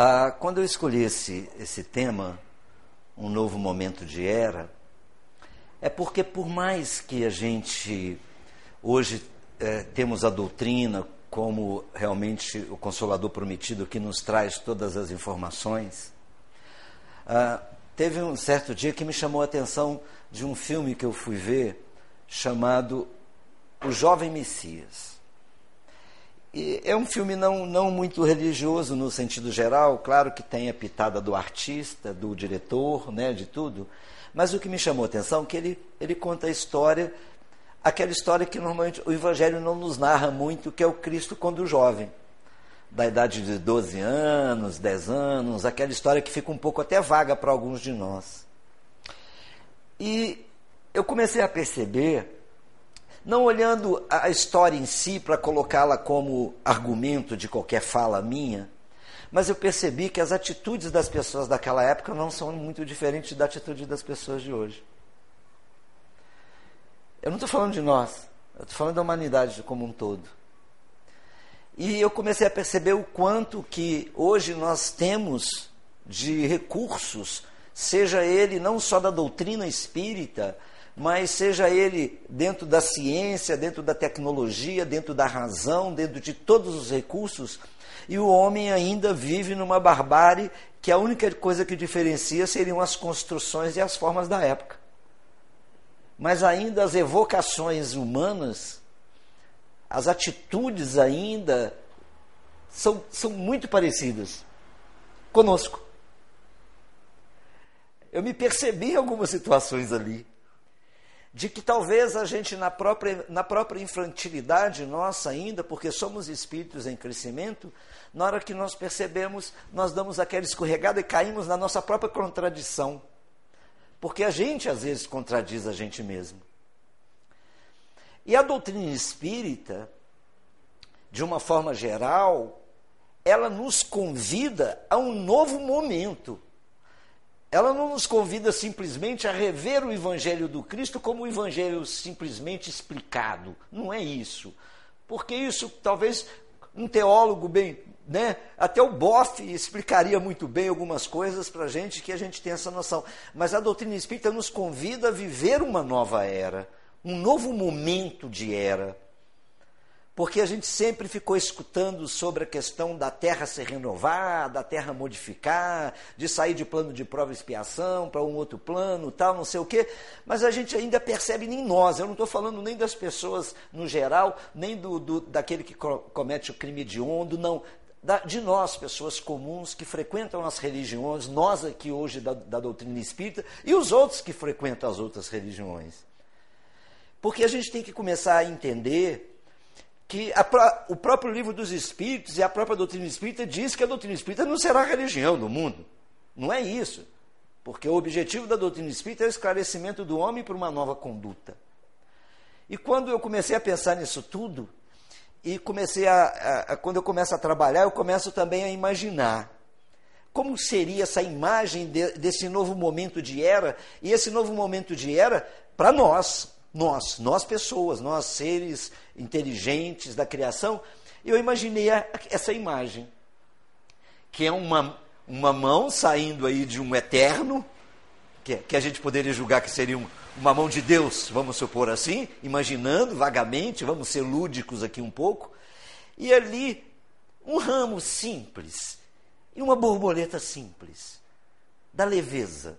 Ah, quando eu escolhi esse, esse tema, um novo momento de era, é porque por mais que a gente hoje é, temos a doutrina como realmente o Consolador prometido que nos traz todas as informações, ah, teve um certo dia que me chamou a atenção de um filme que eu fui ver chamado O Jovem Messias. É um filme não, não muito religioso no sentido geral, claro que tem a pitada do artista, do diretor, né, de tudo, mas o que me chamou a atenção é que ele, ele conta a história, aquela história que normalmente o Evangelho não nos narra muito, que é o Cristo quando jovem, da idade de 12 anos, 10 anos, aquela história que fica um pouco até vaga para alguns de nós. E eu comecei a perceber não olhando a história em si para colocá-la como argumento de qualquer fala minha, mas eu percebi que as atitudes das pessoas daquela época não são muito diferentes da atitude das pessoas de hoje. Eu não estou falando de nós, eu estou falando da humanidade como um todo. E eu comecei a perceber o quanto que hoje nós temos de recursos, seja ele não só da doutrina espírita, mas seja ele dentro da ciência, dentro da tecnologia, dentro da razão, dentro de todos os recursos, e o homem ainda vive numa barbárie que a única coisa que diferencia seriam as construções e as formas da época. Mas ainda as evocações humanas, as atitudes ainda são, são muito parecidas conosco. Eu me percebi em algumas situações ali de que talvez a gente, na própria, na própria infantilidade nossa ainda, porque somos espíritos em crescimento, na hora que nós percebemos, nós damos aquela escorregada e caímos na nossa própria contradição. Porque a gente, às vezes, contradiz a gente mesmo. E a doutrina espírita, de uma forma geral, ela nos convida a um novo momento ela não nos convida simplesmente a rever o Evangelho do Cristo como o Evangelho simplesmente explicado. Não é isso. Porque isso talvez um teólogo bem, né? Até o Boff explicaria muito bem algumas coisas para a gente que a gente tem essa noção. Mas a doutrina espírita nos convida a viver uma nova era, um novo momento de era porque a gente sempre ficou escutando sobre a questão da terra ser renovada, da terra modificar, de sair de plano de prova e expiação para um outro plano, tal, não sei o quê, mas a gente ainda percebe em nós, eu não estou falando nem das pessoas no geral, nem do, do daquele que comete o crime de ondo, não, da, de nós, pessoas comuns que frequentam as religiões, nós aqui hoje da, da doutrina espírita, e os outros que frequentam as outras religiões. Porque a gente tem que começar a entender que a, o próprio livro dos Espíritos e a própria doutrina espírita diz que a doutrina espírita não será religião do mundo. Não é isso. Porque o objetivo da doutrina espírita é o esclarecimento do homem para uma nova conduta. E quando eu comecei a pensar nisso tudo, e comecei a, a, a quando eu começo a trabalhar, eu começo também a imaginar como seria essa imagem de, desse novo momento de era, e esse novo momento de era para nós, nós, nós pessoas, nós seres inteligentes da criação, eu imaginei essa imagem, que é uma, uma mão saindo aí de um eterno, que, que a gente poderia julgar que seria um, uma mão de Deus, vamos supor assim, imaginando vagamente, vamos ser lúdicos aqui um pouco, e ali um ramo simples e uma borboleta simples, da leveza,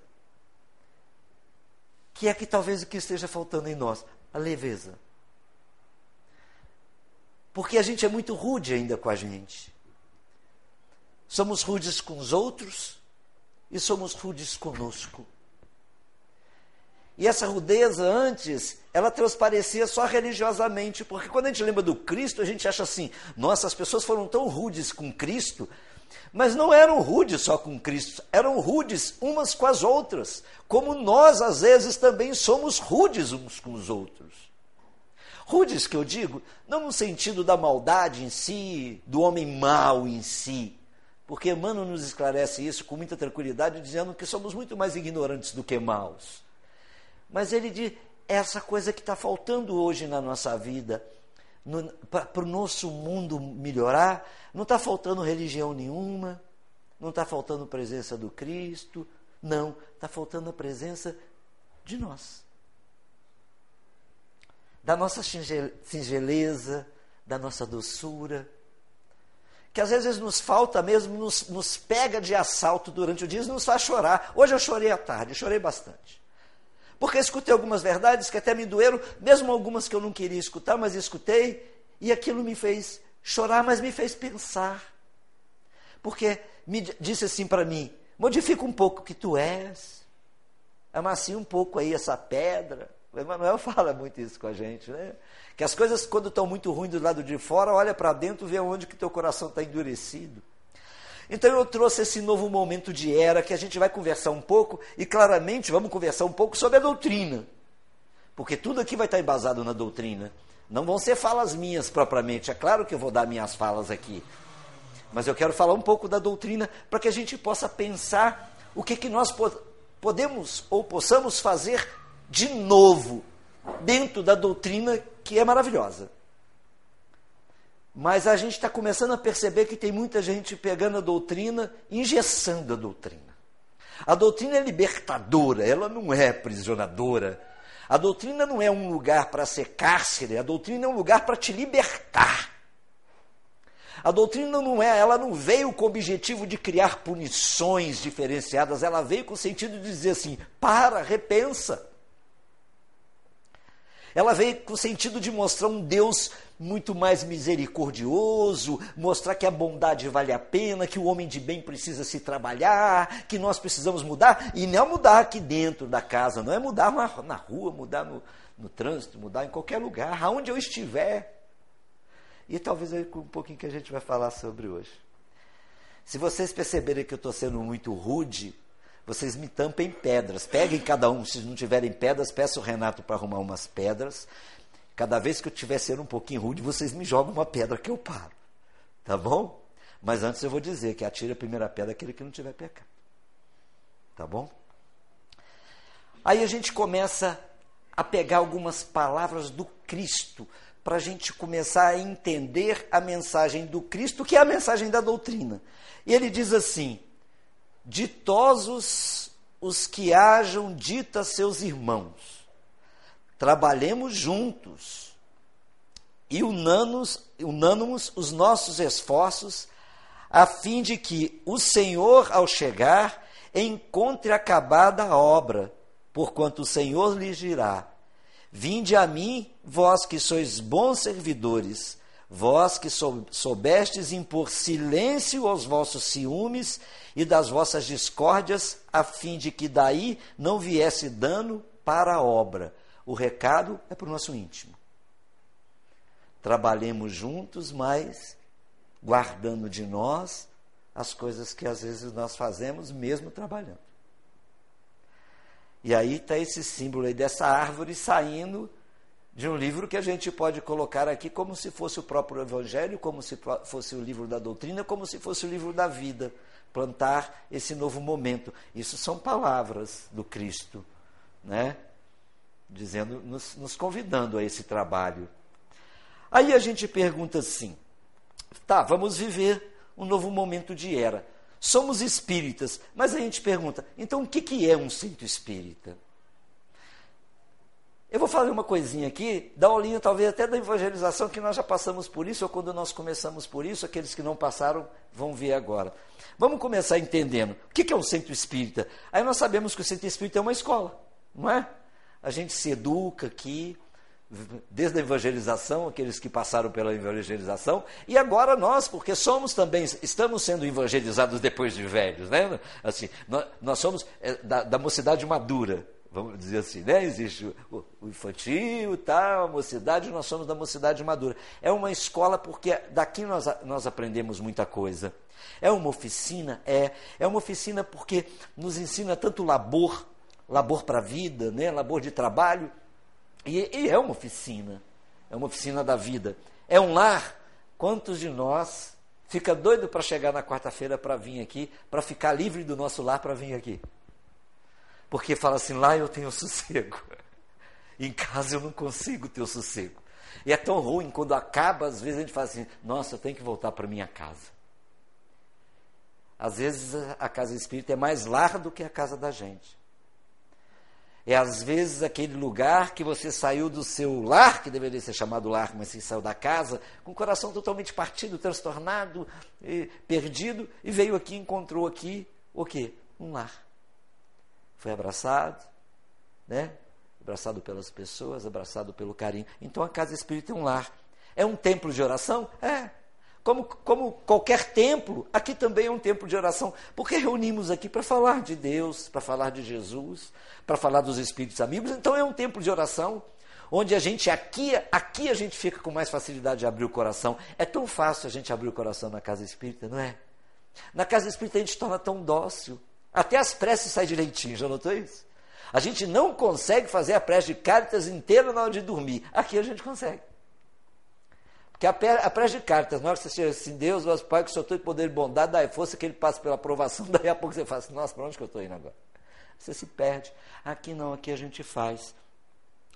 que é que talvez o que esteja faltando em nós, a leveza. Porque a gente é muito rude ainda com a gente. Somos rudes com os outros e somos rudes conosco. E essa rudeza antes, ela transparecia só religiosamente, porque quando a gente lembra do Cristo, a gente acha assim: nossa, as pessoas foram tão rudes com Cristo mas não eram rudes só com Cristo, eram rudes umas com as outras, como nós às vezes também somos rudes uns com os outros. Rudes que eu digo, não no sentido da maldade em si, do homem mau em si, porque Emmanuel nos esclarece isso com muita tranquilidade, dizendo que somos muito mais ignorantes do que maus. Mas ele diz, essa coisa que está faltando hoje na nossa vida, para o nosso mundo melhorar, não está faltando religião nenhuma, não está faltando presença do Cristo, não, está faltando a presença de nós. Da nossa singeleza, da nossa doçura, que às vezes nos falta mesmo, nos, nos pega de assalto durante o dia e nos faz chorar. Hoje eu chorei à tarde, chorei bastante. Porque escutei algumas verdades que até me doeram, mesmo algumas que eu não queria escutar, mas escutei, e aquilo me fez chorar, mas me fez pensar. Porque me disse assim para mim: modifica um pouco o que tu és, amacia um pouco aí essa pedra. O Emmanuel fala muito isso com a gente, né? Que as coisas, quando estão muito ruins do lado de fora, olha para dentro, vê onde que teu coração está endurecido. Então eu trouxe esse novo momento de era que a gente vai conversar um pouco e claramente vamos conversar um pouco sobre a doutrina. Porque tudo aqui vai estar embasado na doutrina. Não vão ser falas minhas propriamente. É claro que eu vou dar minhas falas aqui. Mas eu quero falar um pouco da doutrina para que a gente possa pensar o que, que nós podemos ou possamos fazer de novo dentro da doutrina que é maravilhosa. Mas a gente está começando a perceber que tem muita gente pegando a doutrina, engessando a doutrina. A doutrina é libertadora, ela não é aprisionadora. A doutrina não é um lugar para ser cárcere, a doutrina é um lugar para te libertar. A doutrina não é, ela não veio com o objetivo de criar punições diferenciadas, ela veio com o sentido de dizer assim: para, repensa. Ela veio com o sentido de mostrar um Deus muito mais misericordioso, mostrar que a bondade vale a pena, que o homem de bem precisa se trabalhar, que nós precisamos mudar, e não é mudar aqui dentro da casa, não é mudar na, rua, mudar no, no trânsito, mudar em qualquer lugar, aonde eu estiver. E talvez é um pouquinho que a gente vai falar sobre hoje. Se vocês perceberem que eu estou sendo muito rude, vocês me tampem pedras. Peguem cada um, se não tiverem pedras, peço o Renato para arrumar umas pedras. Cada vez que eu estiver sendo um pouquinho rude, vocês me jogam uma pedra que eu paro. Tá bom? Mas antes eu vou dizer que atire a primeira pedra aquele que não tiver pecado. Tá bom? Aí a gente começa a pegar algumas palavras do Cristo para a gente começar a entender a mensagem do Cristo, que é a mensagem da doutrina. E ele diz assim: Ditosos os que hajam dita seus irmãos, trabalhemos juntos e unamos, unamos os nossos esforços, a fim de que o Senhor, ao chegar, encontre acabada a obra, porquanto o Senhor lhe dirá: Vinde a mim, vós que sois bons servidores, vós que soubestes impor silêncio aos vossos ciúmes e das vossas discórdias, a fim de que daí não viesse dano para a obra. O recado é para o nosso íntimo. Trabalhemos juntos, mas guardando de nós as coisas que às vezes nós fazemos mesmo trabalhando. E aí está esse símbolo aí dessa árvore saindo de um livro que a gente pode colocar aqui como se fosse o próprio Evangelho, como se fosse o livro da doutrina, como se fosse o livro da vida. Plantar esse novo momento. Isso são palavras do Cristo, né? Dizendo, nos, nos convidando a esse trabalho. Aí a gente pergunta assim: tá, vamos viver um novo momento de era. Somos espíritas, mas a gente pergunta: então o que, que é um centro espírita? Eu vou fazer uma coisinha aqui, dar uma linha talvez até da evangelização, que nós já passamos por isso, ou quando nós começamos por isso, aqueles que não passaram vão ver agora. Vamos começar entendendo. O que é um centro espírita? Aí nós sabemos que o centro espírita é uma escola, não é? A gente se educa aqui, desde a evangelização, aqueles que passaram pela evangelização, e agora nós, porque somos também, estamos sendo evangelizados depois de velhos, né? Assim, nós, nós somos é, da, da mocidade madura vamos dizer assim, né? Existe o, o infantil, tal, a mocidade, nós somos da mocidade madura. É uma escola porque daqui nós, nós aprendemos muita coisa. É uma oficina? É. É uma oficina porque nos ensina tanto labor, labor para a vida, né? labor de trabalho, e, e é uma oficina. É uma oficina da vida. É um lar. Quantos de nós fica doido para chegar na quarta-feira para vir aqui, para ficar livre do nosso lar para vir aqui? Porque fala assim: lá eu tenho sossego. Em casa eu não consigo ter o sossego. E é tão ruim quando acaba, às vezes a gente fala assim: nossa, eu tenho que voltar para minha casa. Às vezes a casa espírita é mais lar do que a casa da gente. É às vezes aquele lugar que você saiu do seu lar, que deveria ser chamado lar, mas você saiu da casa, com o coração totalmente partido, transtornado, perdido, e veio aqui encontrou aqui o quê? Um lar. Foi abraçado, né? Abraçado pelas pessoas, abraçado pelo carinho. Então a casa espírita é um lar. É um templo de oração? É. Como, como qualquer templo, aqui também é um templo de oração, porque reunimos aqui para falar de Deus, para falar de Jesus, para falar dos Espíritos amigos, então é um templo de oração, onde a gente aqui, aqui a gente fica com mais facilidade de abrir o coração. É tão fácil a gente abrir o coração na casa espírita, não é? Na casa espírita a gente torna tão dócil, até as preces saem direitinho, já notou isso? A gente não consegue fazer a prece de Cáritas inteira na hora de dormir. Aqui a gente consegue. Porque a, a prece de cartas, hora que você assim, Deus, nosso Pai, que o Senhor tem poder e bondade, dá força que ele passe pela aprovação, daí a pouco você fala assim, nossa, para onde que eu estou indo agora? Você se perde. Aqui não, aqui a gente faz.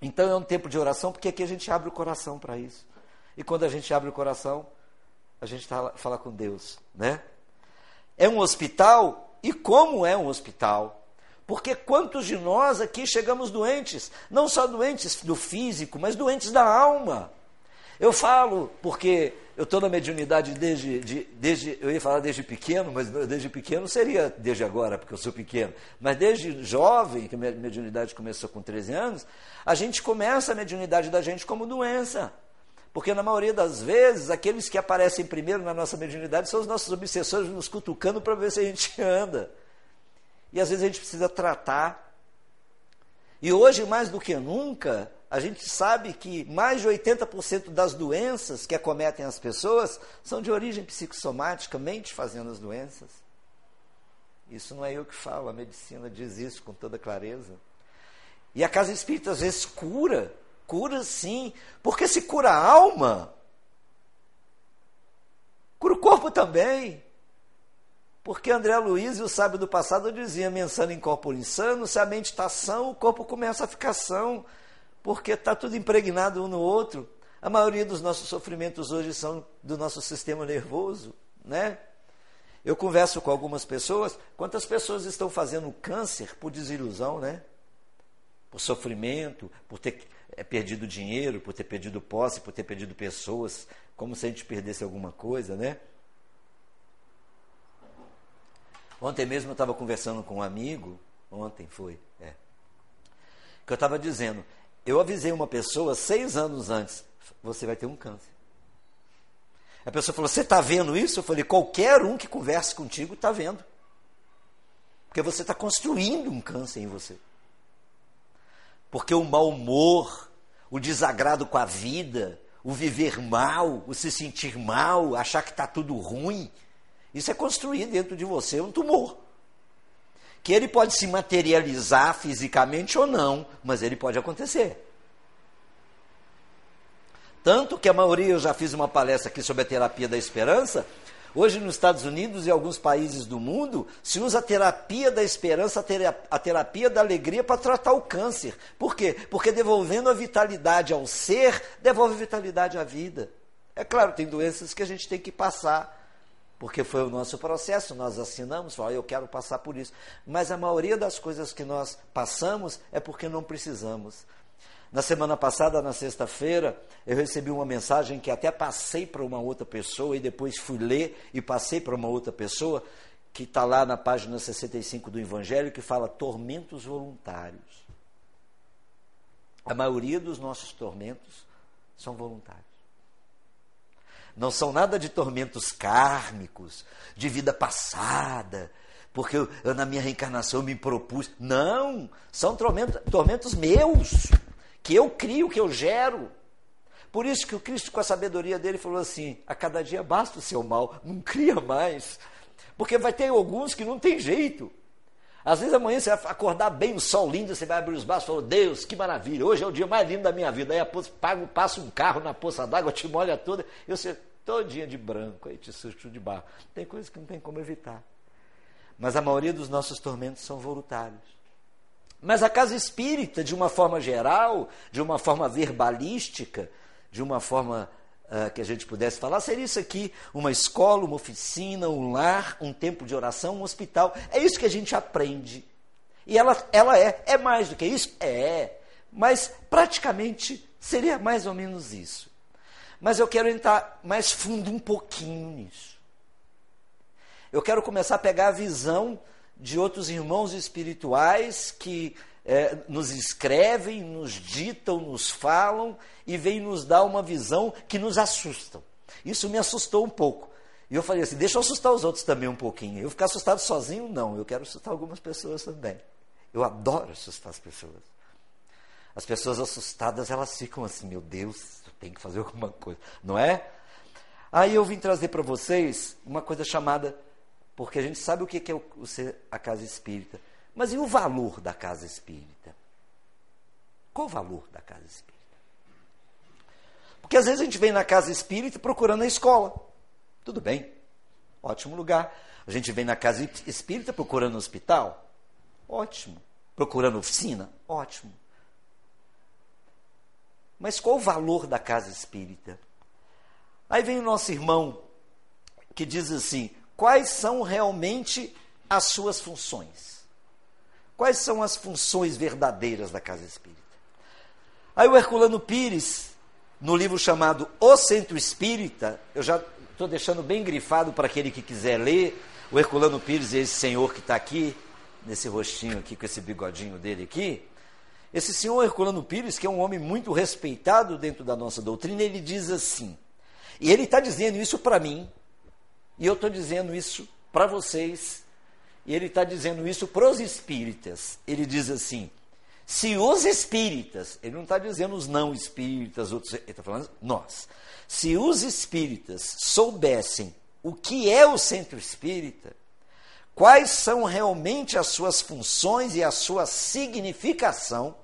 Então é um tempo de oração, porque aqui a gente abre o coração para isso. E quando a gente abre o coração, a gente tá, fala com Deus, né? É um hospital, e como é um hospital? Porque quantos de nós aqui chegamos doentes, não só doentes do físico, mas doentes da alma. Eu falo porque eu estou na mediunidade desde, de, desde, eu ia falar desde pequeno, mas desde pequeno seria desde agora, porque eu sou pequeno. Mas desde jovem, que a mediunidade começou com 13 anos, a gente começa a mediunidade da gente como doença. Porque na maioria das vezes, aqueles que aparecem primeiro na nossa mediunidade são os nossos obsessores nos cutucando para ver se a gente anda. E às vezes a gente precisa tratar. E hoje, mais do que nunca, a gente sabe que mais de 80% das doenças que acometem as pessoas são de origem psicossomática, mente fazendo as doenças. Isso não é eu que falo, a medicina diz isso com toda clareza. E a casa espírita às vezes cura, cura sim, porque se cura a alma, cura o corpo também. Porque André Luiz e o sábio do passado diziam, mensando em corpo insano, se a mente está sã, o corpo começa a ficar são porque está tudo impregnado um no outro. A maioria dos nossos sofrimentos hoje são do nosso sistema nervoso, né? Eu converso com algumas pessoas, quantas pessoas estão fazendo câncer por desilusão, né? Por sofrimento, por ter é, perdido dinheiro, por ter perdido posse, por ter perdido pessoas, como se a gente perdesse alguma coisa, né? Ontem mesmo eu estava conversando com um amigo, ontem foi, é, que eu estava dizendo, eu avisei uma pessoa seis anos antes: você vai ter um câncer. A pessoa falou: Você está vendo isso? Eu falei: Qualquer um que converse contigo está vendo. Porque você está construindo um câncer em você. Porque o mau humor, o desagrado com a vida, o viver mal, o se sentir mal, achar que está tudo ruim, isso é construir dentro de você um tumor que ele pode se materializar fisicamente ou não, mas ele pode acontecer. Tanto que a maioria, eu já fiz uma palestra aqui sobre a terapia da esperança. Hoje, nos Estados Unidos e alguns países do mundo, se usa a terapia da esperança, a terapia da alegria para tratar o câncer. Por quê? Porque devolvendo a vitalidade ao ser, devolve vitalidade à vida. É claro, tem doenças que a gente tem que passar porque foi o nosso processo, nós assinamos, falamos, eu quero passar por isso. Mas a maioria das coisas que nós passamos é porque não precisamos. Na semana passada, na sexta-feira, eu recebi uma mensagem que até passei para uma outra pessoa e depois fui ler e passei para uma outra pessoa, que está lá na página 65 do Evangelho, que fala tormentos voluntários. A maioria dos nossos tormentos são voluntários. Não são nada de tormentos kármicos, de vida passada, porque eu, eu, na minha reencarnação me propus. Não, são tormentos, tormentos meus, que eu crio, que eu gero. Por isso que o Cristo, com a sabedoria dele, falou assim: a cada dia basta o seu mal, não cria mais. Porque vai ter alguns que não tem jeito. Às vezes amanhã você vai acordar bem, o sol lindo, você vai abrir os braços e falar, Deus, que maravilha, hoje é o dia mais lindo da minha vida. Aí pago, passa um carro na poça d'água, te molha toda, e você todinha de branco, aí te susto de barro. Tem coisas que não tem como evitar. Mas a maioria dos nossos tormentos são voluntários. Mas a casa espírita, de uma forma geral, de uma forma verbalística, de uma forma uh, que a gente pudesse falar, seria isso aqui: uma escola, uma oficina, um lar, um tempo de oração, um hospital. É isso que a gente aprende. E ela, ela é. É mais do que isso? É. Mas praticamente seria mais ou menos isso. Mas eu quero entrar mais fundo um pouquinho nisso. Eu quero começar a pegar a visão de outros irmãos espirituais que é, nos escrevem, nos ditam, nos falam e vêm nos dar uma visão que nos assustam. Isso me assustou um pouco. E eu falei assim: deixa eu assustar os outros também um pouquinho. Eu ficar assustado sozinho, não. Eu quero assustar algumas pessoas também. Eu adoro assustar as pessoas. As pessoas assustadas, elas ficam assim: meu Deus, tem que fazer alguma coisa, não é? Aí eu vim trazer para vocês uma coisa chamada, porque a gente sabe o que é o, o ser a casa espírita, mas e o valor da casa espírita? Qual o valor da casa espírita? Porque às vezes a gente vem na casa espírita procurando a escola. Tudo bem, ótimo lugar. A gente vem na casa espírita procurando hospital. Ótimo. Procurando oficina. Ótimo. Mas qual o valor da casa espírita? Aí vem o nosso irmão que diz assim: quais são realmente as suas funções? Quais são as funções verdadeiras da casa espírita? Aí o Herculano Pires, no livro chamado O Centro Espírita, eu já estou deixando bem grifado para aquele que quiser ler, o Herculano Pires é esse senhor que está aqui, nesse rostinho aqui, com esse bigodinho dele aqui, esse senhor Herculano Pires, que é um homem muito respeitado dentro da nossa doutrina, ele diz assim, e ele está dizendo isso para mim, e eu estou dizendo isso para vocês, e ele está dizendo isso para os espíritas. Ele diz assim: se os espíritas, ele não está dizendo os não espíritas, outros, ele está falando nós. Se os espíritas soubessem o que é o centro espírita, quais são realmente as suas funções e a sua significação,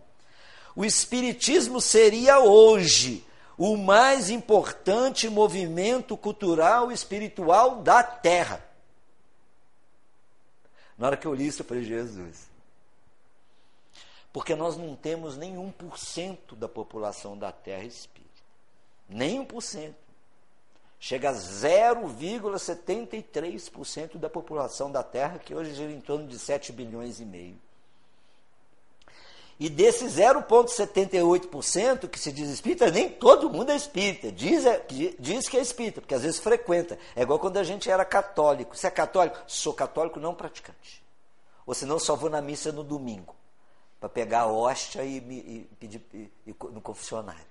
o Espiritismo seria hoje o mais importante movimento cultural e espiritual da Terra. Na hora que eu li isso, eu falei, Jesus. Porque nós não temos nenhum por cento da população da Terra espírita. Nem por cento. Chega a 0,73% da população da Terra, que hoje gira em torno de 7 bilhões e meio. E desse 0,78% que se diz espírita, nem todo mundo é espírita. Diz, é, diz que é espírita, porque às vezes frequenta. É igual quando a gente era católico. Se é católico, sou católico não praticante. Ou senão só vou na missa no domingo, para pegar a hóstia e, e pedir e, e, no confessionário.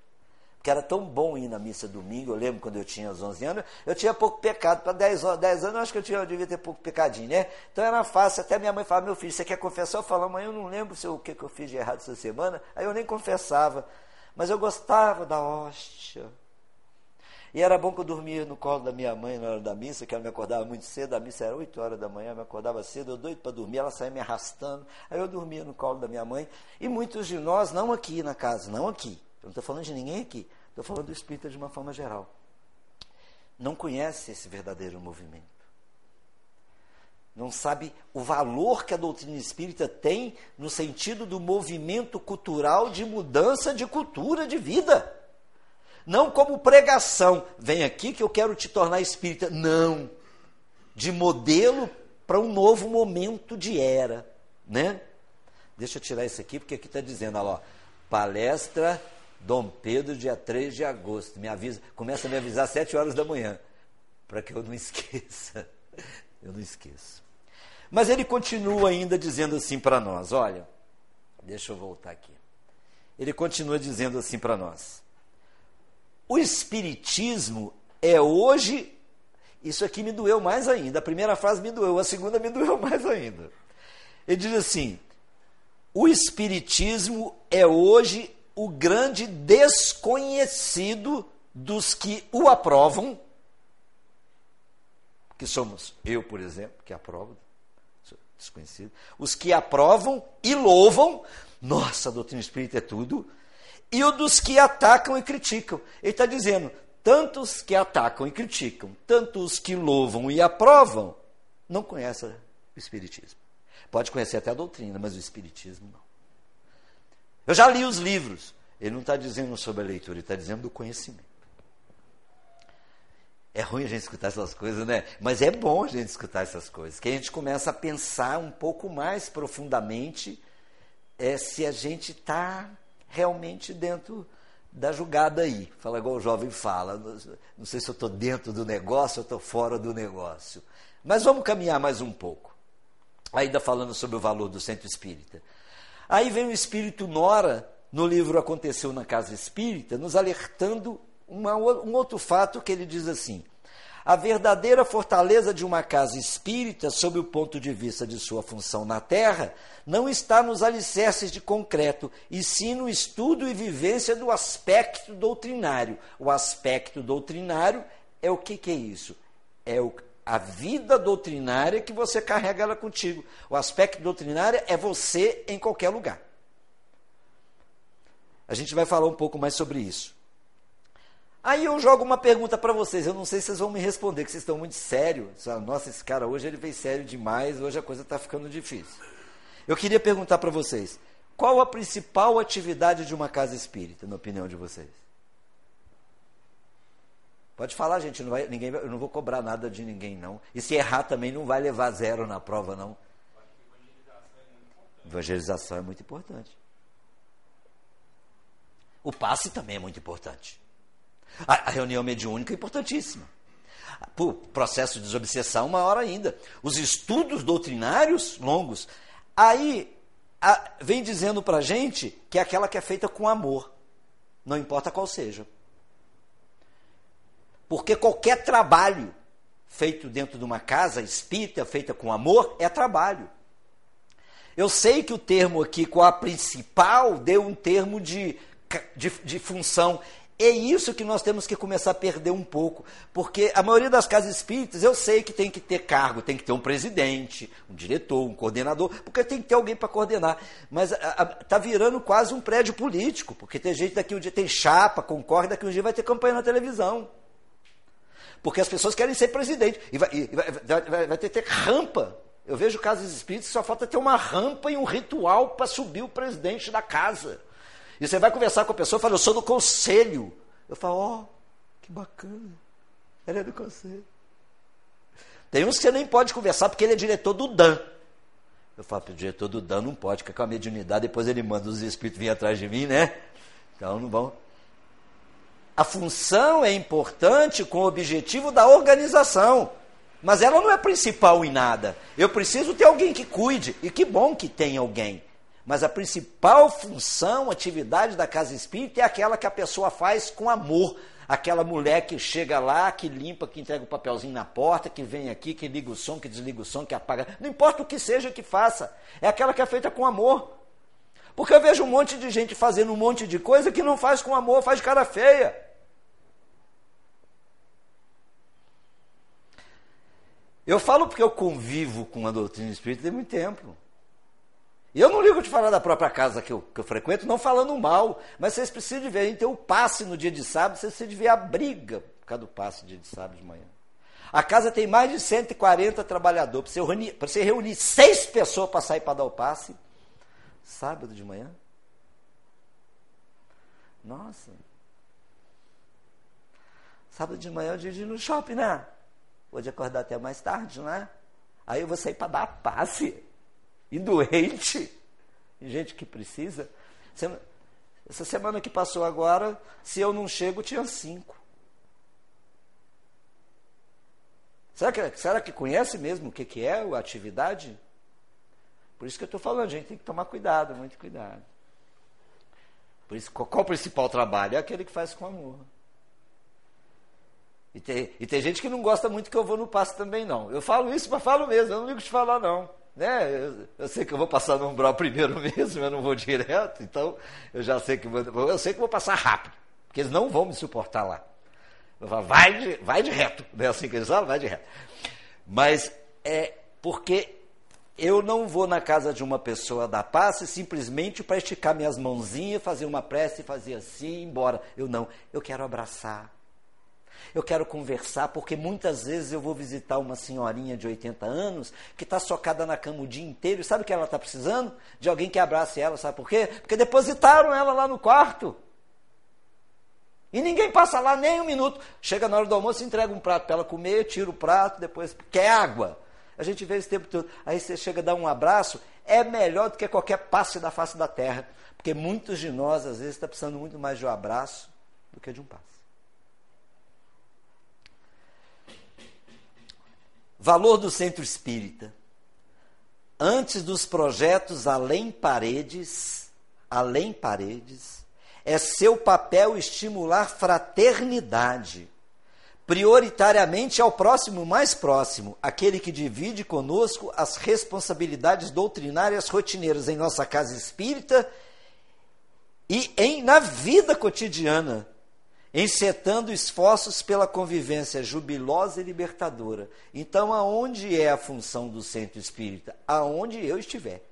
Porque era tão bom ir na missa domingo, eu lembro quando eu tinha os 11 anos, eu tinha pouco pecado. Para 10, 10 anos, eu acho que eu, tinha, eu devia ter pouco pecadinho, né? Então era fácil. Até minha mãe falava: Meu filho, você quer confessar? Eu falava: Mãe, eu não lembro se eu, o que, que eu fiz de errado essa semana. Aí eu nem confessava. Mas eu gostava da hóstia. E era bom que eu dormia no colo da minha mãe na hora da missa, que ela me acordava muito cedo, a missa era 8 horas da manhã, me acordava cedo, eu doido para dormir, ela saía me arrastando, aí eu dormia no colo da minha mãe. E muitos de nós, não aqui na casa, não aqui, eu não estou falando de ninguém aqui, Estou falando do espírita de uma forma geral. Não conhece esse verdadeiro movimento. Não sabe o valor que a doutrina espírita tem no sentido do movimento cultural de mudança de cultura de vida. Não como pregação, vem aqui que eu quero te tornar espírita. Não. De modelo para um novo momento de era. Né? Deixa eu tirar isso aqui, porque aqui está dizendo, olha lá, palestra Dom Pedro, dia 3 de agosto. Me avisa, começa a me avisar às 7 horas da manhã, para que eu não esqueça. Eu não esqueço. Mas ele continua ainda dizendo assim para nós: olha, deixa eu voltar aqui. Ele continua dizendo assim para nós: o Espiritismo é hoje. Isso aqui me doeu mais ainda. A primeira frase me doeu, a segunda me doeu mais ainda. Ele diz assim: o Espiritismo é hoje o grande desconhecido dos que o aprovam, que somos eu, por exemplo, que aprovo, desconhecido, os que aprovam e louvam, nossa, a doutrina espírita é tudo, e o dos que atacam e criticam. Ele está dizendo, tantos que atacam e criticam, tantos que louvam e aprovam, não conhecem o Espiritismo. Pode conhecer até a doutrina, mas o Espiritismo não. Eu já li os livros. Ele não está dizendo sobre a leitura, ele está dizendo do conhecimento. É ruim a gente escutar essas coisas, né? Mas é bom a gente escutar essas coisas, que a gente começa a pensar um pouco mais profundamente é, se a gente está realmente dentro da jogada aí. Fala igual o jovem fala. Não sei se eu estou dentro do negócio ou estou fora do negócio. Mas vamos caminhar mais um pouco. Ainda falando sobre o valor do centro espírita. Aí vem o espírito Nora, no livro Aconteceu na Casa Espírita, nos alertando uma, um outro fato que ele diz assim: a verdadeira fortaleza de uma casa espírita, sob o ponto de vista de sua função na Terra, não está nos alicerces de concreto, e sim no estudo e vivência do aspecto doutrinário. O aspecto doutrinário é o que, que é isso? É o, a vida doutrinária que você carrega ela contigo. O aspecto doutrinário é você em qualquer lugar. A gente vai falar um pouco mais sobre isso. Aí eu jogo uma pergunta para vocês, eu não sei se vocês vão me responder, que vocês estão muito sérios. Nossa, esse cara hoje ele veio sério demais, hoje a coisa está ficando difícil. Eu queria perguntar para vocês, qual a principal atividade de uma casa espírita, na opinião de vocês? Pode falar, gente, não vai, ninguém, eu não vou cobrar nada de ninguém, não. E se errar também não vai levar zero na prova, não. Evangelização é muito importante. O passe também é muito importante. A, a reunião mediúnica é importantíssima. O processo de desobsessão, maior ainda. Os estudos doutrinários longos. Aí a, vem dizendo para gente que é aquela que é feita com amor, não importa qual seja. Porque qualquer trabalho feito dentro de uma casa espírita, feita com amor, é trabalho. Eu sei que o termo aqui, com a principal, deu um termo de, de, de função. É isso que nós temos que começar a perder um pouco, porque a maioria das casas espíritas, eu sei que tem que ter cargo, tem que ter um presidente, um diretor, um coordenador, porque tem que ter alguém para coordenar. Mas está virando quase um prédio político, porque tem gente daqui um dia tem chapa, concorda, daqui um dia vai ter campanha na televisão. Porque as pessoas querem ser presidente. E vai, e vai, vai, vai ter, ter rampa. Eu vejo casas espíritas que só falta ter uma rampa e um ritual para subir o presidente da casa. E você vai conversar com a pessoa e fala, eu sou do conselho. Eu falo, ó, oh, que bacana. Ele é do conselho. Tem uns que você nem pode conversar porque ele é diretor do DAN. Eu falo, o diretor do DAN não pode, porque com a mediunidade, depois ele manda os espíritos vir atrás de mim, né? Então não vão. A função é importante com o objetivo da organização, mas ela não é principal em nada. Eu preciso ter alguém que cuide, e que bom que tem alguém. Mas a principal função, atividade da casa espírita é aquela que a pessoa faz com amor. Aquela mulher que chega lá, que limpa, que entrega o papelzinho na porta, que vem aqui, que liga o som, que desliga o som, que apaga. Não importa o que seja que faça. É aquela que é feita com amor. Porque eu vejo um monte de gente fazendo um monte de coisa que não faz com amor, faz cara feia. Eu falo porque eu convivo com a doutrina espírita tem muito tempo. E eu não ligo de falar da própria casa que eu, que eu frequento, não falando mal, mas vocês precisam de ver, a gente tem o passe no dia de sábado, vocês precisam de ver a briga por causa do passe no dia de sábado de manhã. A casa tem mais de 140 trabalhadores. Para você para você reunir seis pessoas para sair para dar o passe, sábado de manhã. Nossa. Sábado de manhã eu dia de ir no shopping, né? Pode acordar até mais tarde, não é? Aí eu vou sair para dar passe e doente, e gente que precisa. Essa semana que passou agora, se eu não chego, tinha cinco. Será que, será que conhece mesmo o que, que é a atividade? Por isso que eu estou falando, a gente tem que tomar cuidado, muito cuidado. Por isso, qual, qual o principal trabalho? É aquele que faz com amor. E tem, e tem gente que não gosta muito que eu vou no passo também, não. Eu falo isso, mas falo mesmo, eu não ligo de falar, não. Né? Eu, eu, sei que eu vou passar no umbral primeiro mesmo, eu não vou direto, então eu já sei que vou, eu sei que vou passar rápido, porque eles não vão me suportar lá. Eu falo, vai de, vai de reto, não é assim que eles falam? Vai de reto. Mas é porque eu não vou na casa de uma pessoa da paz simplesmente para esticar minhas mãozinhas, fazer uma prece fazer assim e embora. Eu não, eu quero abraçar, eu quero conversar, porque muitas vezes eu vou visitar uma senhorinha de 80 anos que está socada na cama o dia inteiro. Sabe o que ela está precisando? De alguém que abrace ela, sabe por quê? Porque depositaram ela lá no quarto. E ninguém passa lá nem um minuto. Chega na hora do almoço, entrega um prato para ela comer, tira o prato, depois quer água. A gente vê esse tempo todo. Aí você chega a dar um abraço, é melhor do que qualquer passe da face da terra. Porque muitos de nós, às vezes, estão tá precisando muito mais de um abraço do que de um passe. Valor do centro espírita. Antes dos projetos além paredes, além paredes, é seu papel estimular fraternidade prioritariamente ao próximo mais próximo, aquele que divide conosco as responsabilidades doutrinárias rotineiras em nossa casa espírita e em na vida cotidiana, encetando esforços pela convivência jubilosa e libertadora. Então, aonde é a função do centro espírita? Aonde eu estiver.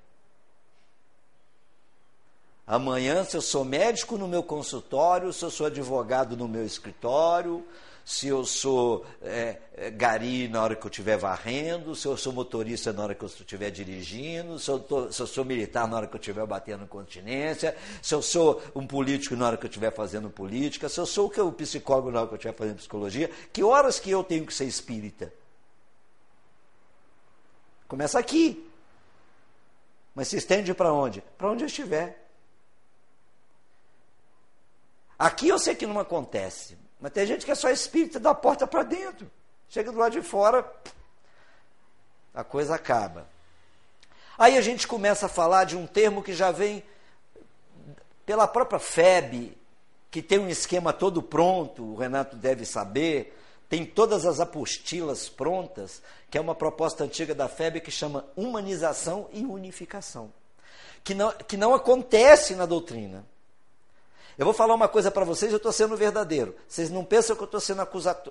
Amanhã, se eu sou médico no meu consultório, se eu sou advogado no meu escritório, se eu sou é, é, gari na hora que eu estiver varrendo, se eu sou motorista na hora que eu estiver dirigindo, se eu, tô, se eu sou militar na hora que eu estiver batendo continência, se eu sou um político na hora que eu estiver fazendo política, se eu sou o que, o psicólogo na hora que eu estiver fazendo psicologia, que horas que eu tenho que ser espírita? Começa aqui. Mas se estende para onde? Para onde eu estiver. Aqui eu sei que não acontece, mas tem gente que é só espírita da porta para dentro. Chega do lado de fora, a coisa acaba. Aí a gente começa a falar de um termo que já vem pela própria FEB, que tem um esquema todo pronto, o Renato deve saber, tem todas as apostilas prontas, que é uma proposta antiga da FEB que chama humanização e unificação, que não, que não acontece na doutrina. Eu vou falar uma coisa para vocês, eu estou sendo verdadeiro. Vocês não pensam que eu estou sendo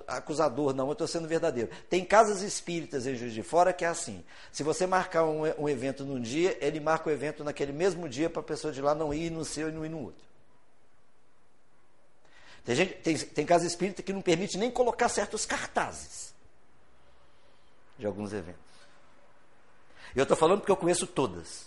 acusador, não, eu estou sendo verdadeiro. Tem casas espíritas em Juiz de Fora que é assim. Se você marcar um, um evento num dia, ele marca o evento naquele mesmo dia para a pessoa de lá não ir no seu e não ir no outro. Tem, gente, tem, tem casa espírita que não permite nem colocar certos cartazes de alguns eventos. Eu estou falando porque eu conheço todas.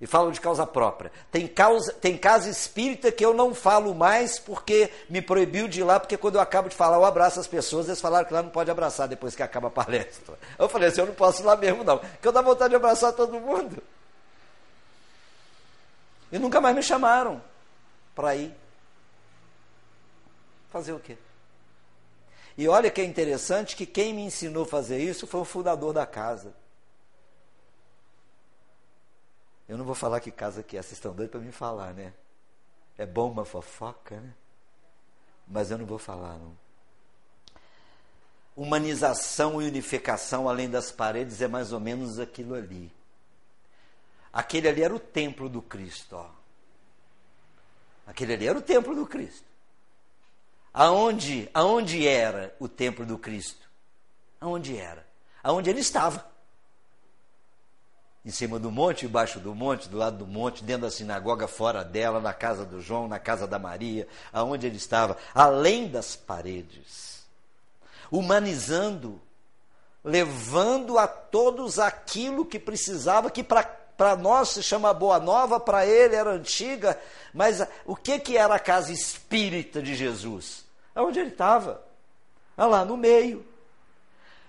E falo de causa própria. Tem, causa, tem casa espírita que eu não falo mais porque me proibiu de ir lá, porque quando eu acabo de falar, eu abraço as pessoas, eles falaram que lá não pode abraçar depois que acaba a palestra. Eu falei assim, eu não posso ir lá mesmo não, porque eu dá vontade de abraçar todo mundo. E nunca mais me chamaram para ir. Fazer o quê? E olha que é interessante que quem me ensinou a fazer isso foi o fundador da casa. Eu não vou falar que casa que é, vocês estão doidos para me falar, né? É bom uma fofoca, né? Mas eu não vou falar, não. Humanização e unificação além das paredes é mais ou menos aquilo ali. Aquele ali era o templo do Cristo, ó. Aquele ali era o templo do Cristo. Aonde, aonde era o templo do Cristo? Aonde era? Aonde ele estava em cima do monte, embaixo do monte, do lado do monte, dentro da sinagoga, fora dela, na casa do João, na casa da Maria, aonde ele estava, além das paredes, humanizando, levando a todos aquilo que precisava, que para nós se chama boa nova, para ele era antiga, mas o que, que era a casa espírita de Jesus? Aonde ele estava? Ah lá, no meio.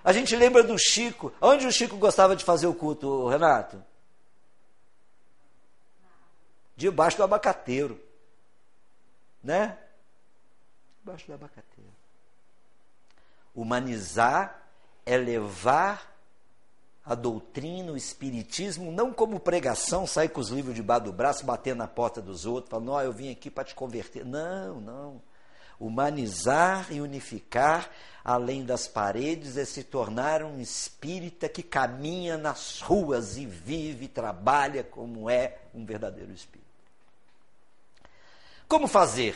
A gente lembra do Chico. Onde o Chico gostava de fazer o culto, Renato? Debaixo do abacateiro. Né? Debaixo do abacateiro. Humanizar é levar a doutrina, o espiritismo, não como pregação, sair com os livros debaixo do braço, bater na porta dos outros, falando, não, eu vim aqui para te converter. Não, não. Humanizar e unificar além das paredes é se tornar um espírita que caminha nas ruas e vive e trabalha como é um verdadeiro espírito. Como fazer?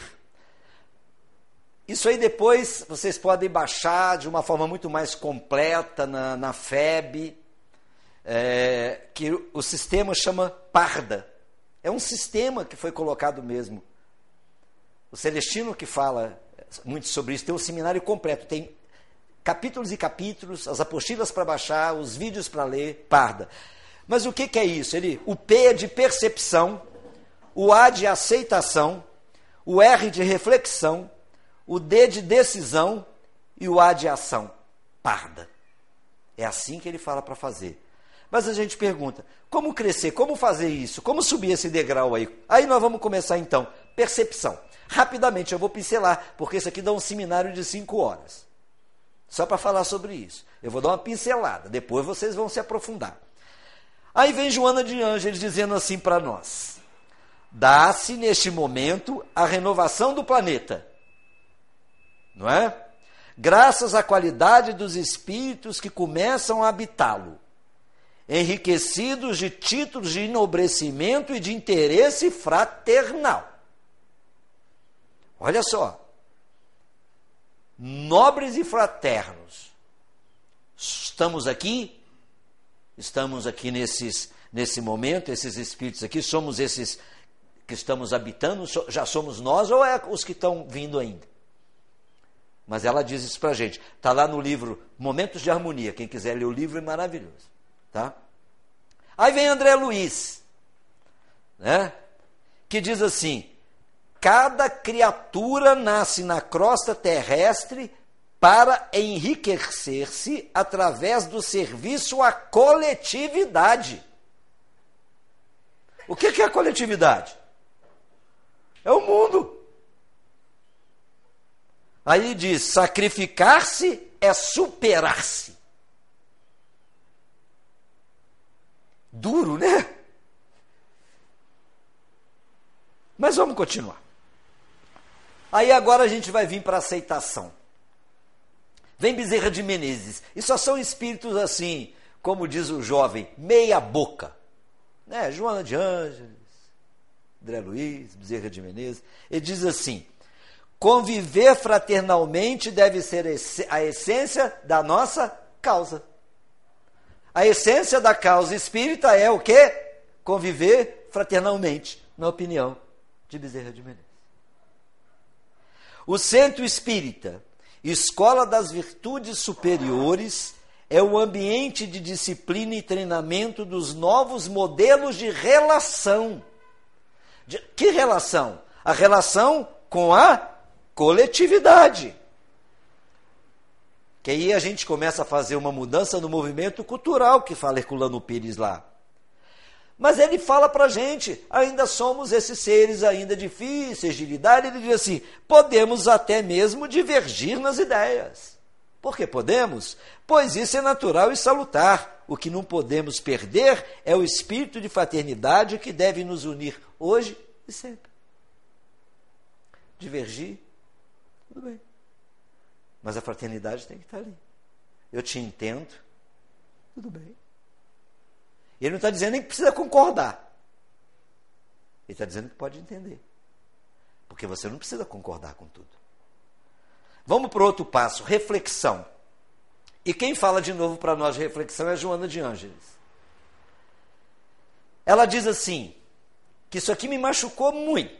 Isso aí depois vocês podem baixar de uma forma muito mais completa na, na FEB, é, que o sistema chama Parda. É um sistema que foi colocado mesmo. O Celestino que fala muito sobre isso, tem um seminário completo, tem capítulos e capítulos, as apostilas para baixar, os vídeos para ler, parda. Mas o que, que é isso? Ele, o P é de percepção, o A de aceitação, o R de reflexão, o D de decisão e o A de ação. Parda. É assim que ele fala para fazer. Mas a gente pergunta: como crescer? Como fazer isso? Como subir esse degrau aí? Aí nós vamos começar então. Percepção. Rapidamente, eu vou pincelar, porque isso aqui dá um seminário de cinco horas. Só para falar sobre isso. Eu vou dar uma pincelada, depois vocês vão se aprofundar. Aí vem Joana de Ângeles dizendo assim para nós: dá-se neste momento a renovação do planeta. Não é? Graças à qualidade dos espíritos que começam a habitá-lo, enriquecidos de títulos de enobrecimento e de interesse fraternal. Olha só. Nobres e fraternos. Estamos aqui, estamos aqui nesses, nesse momento, esses espíritos aqui, somos esses que estamos habitando, já somos nós ou é os que estão vindo ainda? Mas ela diz isso para a gente. Está lá no livro Momentos de Harmonia. Quem quiser ler o livro é maravilhoso. Tá? Aí vem André Luiz, né? que diz assim: Cada criatura nasce na crosta terrestre para enriquecer-se através do serviço à coletividade. O que é a coletividade? É o mundo. Aí diz: sacrificar-se é superar-se. Duro, né? Mas vamos continuar. Aí agora a gente vai vir para aceitação. Vem Bezerra de Menezes. E só são espíritos assim, como diz o jovem, meia boca. Né? Joana de Ângeles, André Luiz, Bezerra de Menezes. Ele diz assim: conviver fraternalmente deve ser a essência da nossa causa. A essência da causa espírita é o quê? Conviver fraternalmente, na opinião de Bezerra de Menezes. O Centro Espírita, Escola das Virtudes Superiores, é o ambiente de disciplina e treinamento dos novos modelos de relação. De, que relação? A relação com a coletividade. Que aí a gente começa a fazer uma mudança no movimento cultural que fala Herculano Pires lá. Mas ele fala para a gente, ainda somos esses seres ainda difíceis de lidar. Ele diz assim: podemos até mesmo divergir nas ideias. Por que podemos? Pois isso é natural e salutar. O que não podemos perder é o espírito de fraternidade que deve nos unir hoje e sempre. Divergir, tudo bem. Mas a fraternidade tem que estar ali. Eu te entendo, tudo bem. Ele não está dizendo nem que precisa concordar. Ele está dizendo que pode entender. Porque você não precisa concordar com tudo. Vamos para outro passo: reflexão. E quem fala de novo para nós de reflexão é Joana de Ângeles. Ela diz assim: que isso aqui me machucou muito.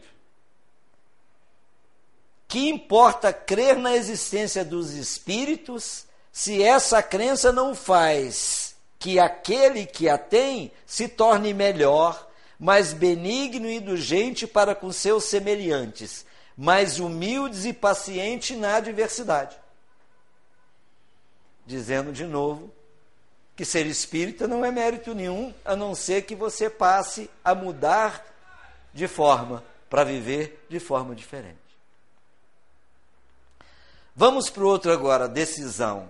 Que importa crer na existência dos espíritos se essa crença não faz que aquele que a tem se torne melhor, mais benigno e indulgente para com seus semelhantes, mais humildes e paciente na adversidade. Dizendo de novo que ser espírita não é mérito nenhum, a não ser que você passe a mudar de forma para viver de forma diferente. Vamos para o outro agora, decisão.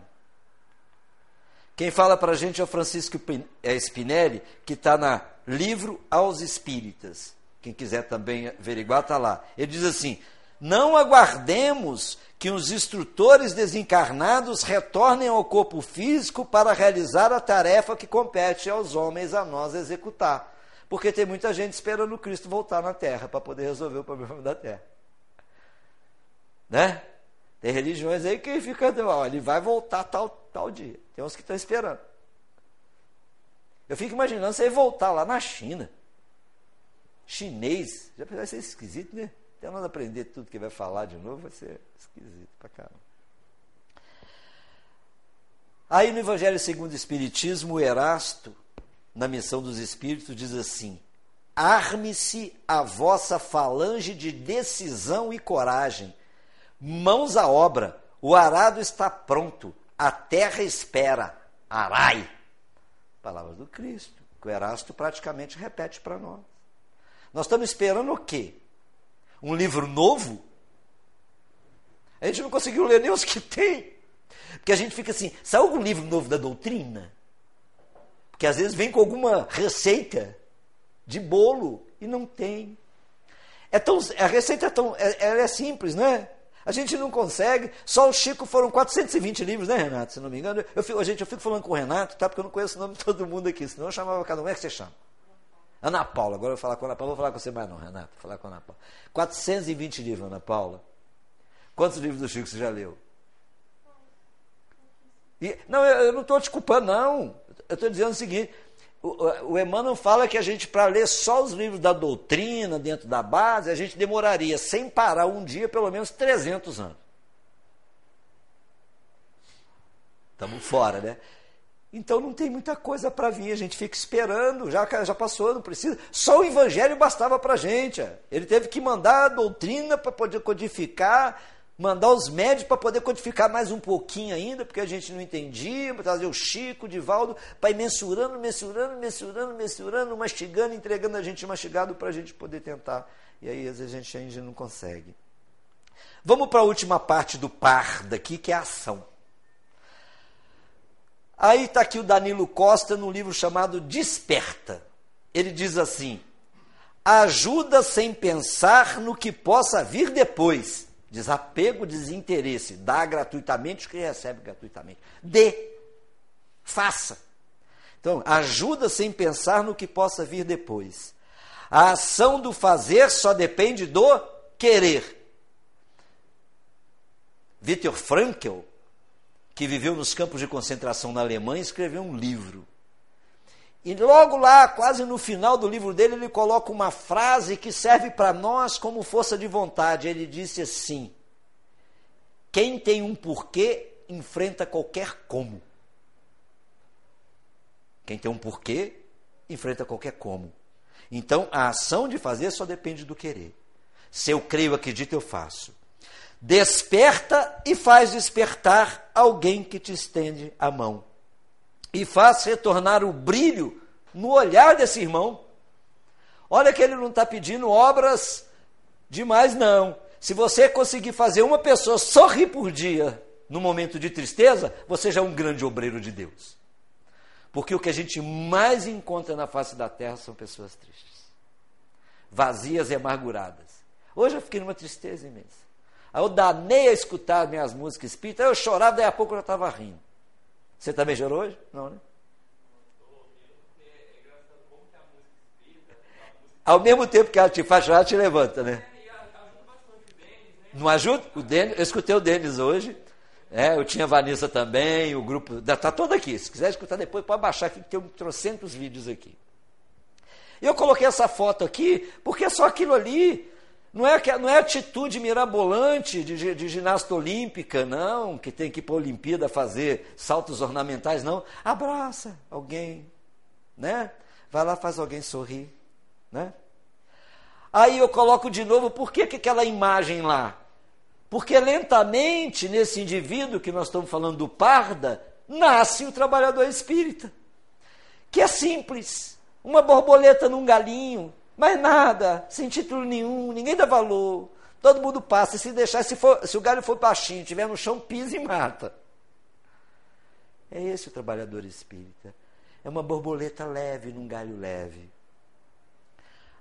Quem fala para a gente é o Francisco é Spinelli, que está na Livro aos Espíritas. Quem quiser também averiguar, está lá. Ele diz assim: Não aguardemos que os instrutores desencarnados retornem ao corpo físico para realizar a tarefa que compete aos homens a nós executar. Porque tem muita gente esperando Cristo voltar na Terra para poder resolver o problema da Terra. Né? Tem religiões aí que ficam, ó, ele vai voltar tal, tal dia. Tem uns que estão esperando. Eu fico imaginando você voltar lá na China. Chinês. Já vai ser esquisito, né? Até nós aprender tudo que vai falar de novo, vai ser esquisito pra caramba. Aí no Evangelho segundo o Espiritismo, o Erasto, na missão dos Espíritos, diz assim: Arme-se a vossa falange de decisão e coragem. Mãos à obra, o arado está pronto, a terra espera. Arai. Palavras do Cristo, que o Erasto praticamente repete para nós. Nós estamos esperando o quê? Um livro novo? A gente não conseguiu ler nem os que tem. Porque a gente fica assim, sai algum livro novo da doutrina? Porque às vezes vem com alguma receita de bolo e não tem. É tão, a receita é tão, é, ela é simples, não é? A gente não consegue. Só o Chico foram 420 livros, né, Renato? Se não me engano. Eu fico, gente, eu fico falando com o Renato, tá? Porque eu não conheço o nome de todo mundo aqui. Senão eu chamava cada um. Como é que você chama? Ana Paula. Agora eu vou falar com a Ana Paula. Vou falar com você mais não, Renato. Vou falar com a Ana Paula. 420 livros, Ana Paula. Quantos livros do Chico você já leu? E, não, eu, eu não estou te culpando, não. Eu estou dizendo o seguinte: o, Emmanuel fala que a gente, para ler só os livros da doutrina, dentro da base, a gente demoraria, sem parar um dia, pelo menos 300 anos. Estamos fora, né? Então não tem muita coisa para vir, a gente fica esperando, já, já passou, não precisa. Só o evangelho bastava para a gente. Ele teve que mandar a doutrina para poder codificar, mandar os médicos para poder codificar mais um pouquinho ainda, porque a gente não entendia, trazer o Chico, o Divaldo, para ir mensurando, mensurando, mensurando, mensurando, mastigando, entregando a gente mastigado para a gente poder tentar. E aí às vezes a gente ainda não consegue. Vamos para a última parte do par daqui, que é a ação. Aí está aqui o Danilo Costa no livro chamado Desperta. Ele diz assim: ajuda sem pensar no que possa vir depois Desapego, desinteresse. Dá gratuitamente o que recebe gratuitamente. Dê. Faça. Então, ajuda sem pensar no que possa vir depois. A ação do fazer só depende do querer. Viktor Frankl, que viveu nos campos de concentração na Alemanha, escreveu um livro e logo lá, quase no final do livro dele, ele coloca uma frase que serve para nós como força de vontade. Ele disse assim: Quem tem um porquê enfrenta qualquer como. Quem tem um porquê enfrenta qualquer como. Então, a ação de fazer só depende do querer. Se eu creio, acredito, eu faço. Desperta e faz despertar alguém que te estende a mão e faz retornar o brilho no olhar desse irmão. Olha que ele não está pedindo obras demais, não. Se você conseguir fazer uma pessoa sorrir por dia no momento de tristeza, você já é um grande obreiro de Deus. Porque o que a gente mais encontra na face da terra são pessoas tristes, vazias e amarguradas. Hoje eu fiquei numa tristeza imensa. Aí eu danei a escutar minhas músicas espíritas, eu chorava, daí a pouco eu já estava rindo. Você também chorou hoje? Não, né? Ao mesmo tempo que ela te faz chorar, te levanta, né? Não ajuda? O Denis, eu escutei o Denis hoje. É, eu tinha a Vanessa também, o grupo. Está todo aqui. Se quiser escutar depois, pode baixar aqui, que tem trocentos vídeos aqui. Eu coloquei essa foto aqui, porque é só aquilo ali. Não é, não é atitude mirabolante de, de ginasta olímpica, não, que tem que ir para a Olimpíada fazer saltos ornamentais, não. Abraça alguém, né? Vai lá, faz alguém sorrir, né? Aí eu coloco de novo, por que, que aquela imagem lá? Porque lentamente, nesse indivíduo que nós estamos falando do parda, nasce o trabalhador espírita. Que é simples. Uma borboleta num galinho, mais nada, sem título nenhum, ninguém dá valor. Todo mundo passa. Se deixar, se, for, se o galho for baixinho, estiver no chão, pisa e mata. É esse o trabalhador espírita. É uma borboleta leve num galho leve.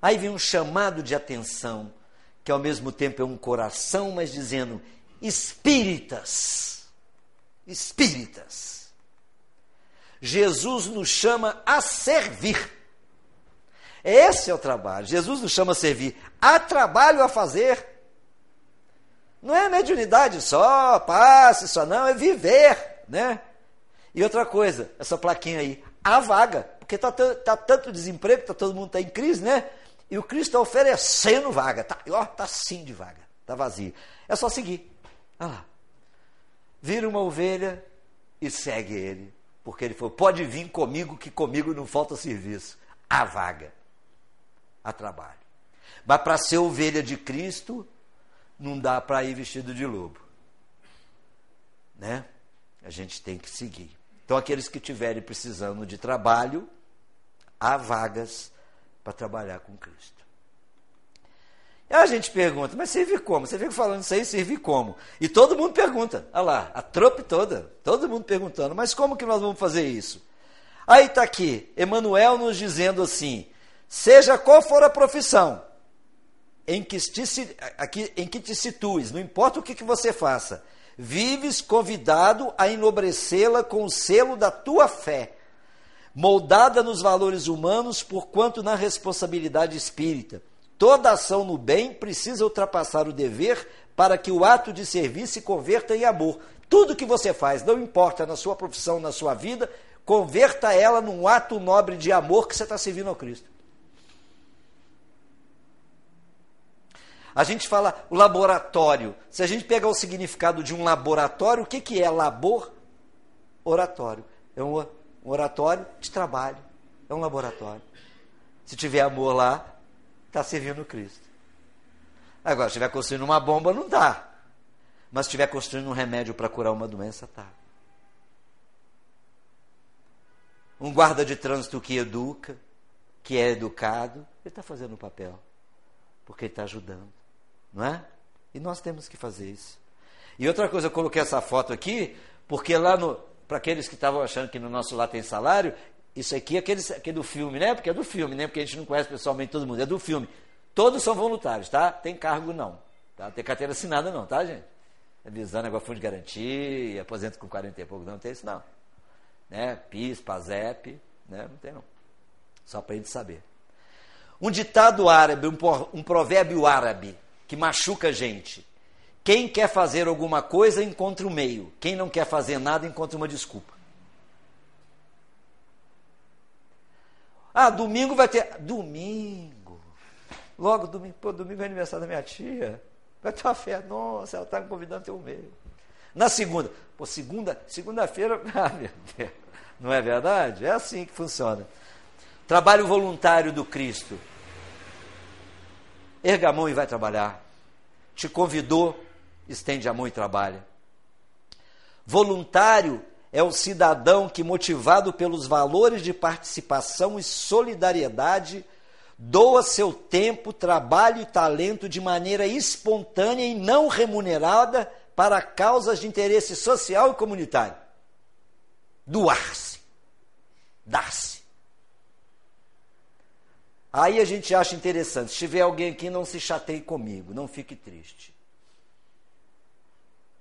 Aí vem um chamado de atenção, que ao mesmo tempo é um coração, mas dizendo: espíritas. Espíritas. Jesus nos chama a servir. Esse é o trabalho. Jesus nos chama a servir. Há trabalho a fazer. Não é mediunidade só, passe só, não, é viver, né? E outra coisa, essa plaquinha aí, há vaga, porque está tá tanto desemprego, tá, todo mundo está em crise, né? E o Cristo está oferecendo vaga, tá, ó, tá sim de vaga, tá vazio. É só seguir. Olha lá. Vira uma ovelha e segue ele, porque ele falou: pode vir comigo, que comigo não falta serviço. Há vaga. A trabalho. Mas para ser ovelha de Cristo, não dá para ir vestido de lobo. Né? A gente tem que seguir. Então, aqueles que estiverem precisando de trabalho, há vagas para trabalhar com Cristo. E a gente pergunta, mas servir como? Você fica falando isso aí, servir como? E todo mundo pergunta, olha lá, a trope toda, todo mundo perguntando, mas como que nós vamos fazer isso? Aí está aqui, Emmanuel nos dizendo assim: seja qual for a profissão em que te, em que te situes, não importa o que, que você faça, vives convidado a enobrecê-la com o selo da tua fé, moldada nos valores humanos, porquanto na responsabilidade espírita Toda ação no bem precisa ultrapassar o dever para que o ato de servir se converta em amor. Tudo que você faz, não importa na sua profissão, na sua vida, converta ela num ato nobre de amor que você está servindo ao Cristo. A gente fala o laboratório. Se a gente pegar o significado de um laboratório, o que, que é labor? Oratório. É um oratório de trabalho. É um laboratório. Se tiver amor lá, está servindo Cristo. Agora, se estiver construindo uma bomba, não dá. Mas se estiver construindo um remédio para curar uma doença, tá. Um guarda de trânsito que educa, que é educado, ele está fazendo o papel. Porque ele está ajudando. Não é? E nós temos que fazer isso. E outra coisa, eu coloquei essa foto aqui, porque lá no. Para aqueles que estavam achando que no nosso lá tem salário, isso aqui é aquele, aquele do filme, né? Porque é do filme, né? Porque a gente não conhece pessoalmente todo mundo. É do filme. Todos são voluntários, tá? Tem cargo não. Tá? Tem carteira assinada não, tá, gente? Avisando agora fundo de garantia, aposento com 40 e pouco, não tem isso não. Né? PIS, PASEP, né? Não tem não. Só para a gente saber. Um ditado árabe, um, um provérbio árabe que machuca a gente. Quem quer fazer alguma coisa encontra o um meio. Quem não quer fazer nada encontra uma desculpa. Ah, domingo vai ter. Domingo. Logo domingo. Pô, domingo é aniversário da minha tia. Vai ter uma festa. Nossa, ela está me convidando ter um meio. Na segunda. Pô, segunda, segunda-feira. Ah, meu Deus. Não é verdade? É assim que funciona. Trabalho voluntário do Cristo. Erga a mão e vai trabalhar. Te convidou, estende a mão e trabalha. Voluntário é o cidadão que, motivado pelos valores de participação e solidariedade, doa seu tempo, trabalho e talento de maneira espontânea e não remunerada para causas de interesse social e comunitário. Doar-se. Dar-se. Aí a gente acha interessante. Se tiver alguém aqui, não se chateie comigo, não fique triste.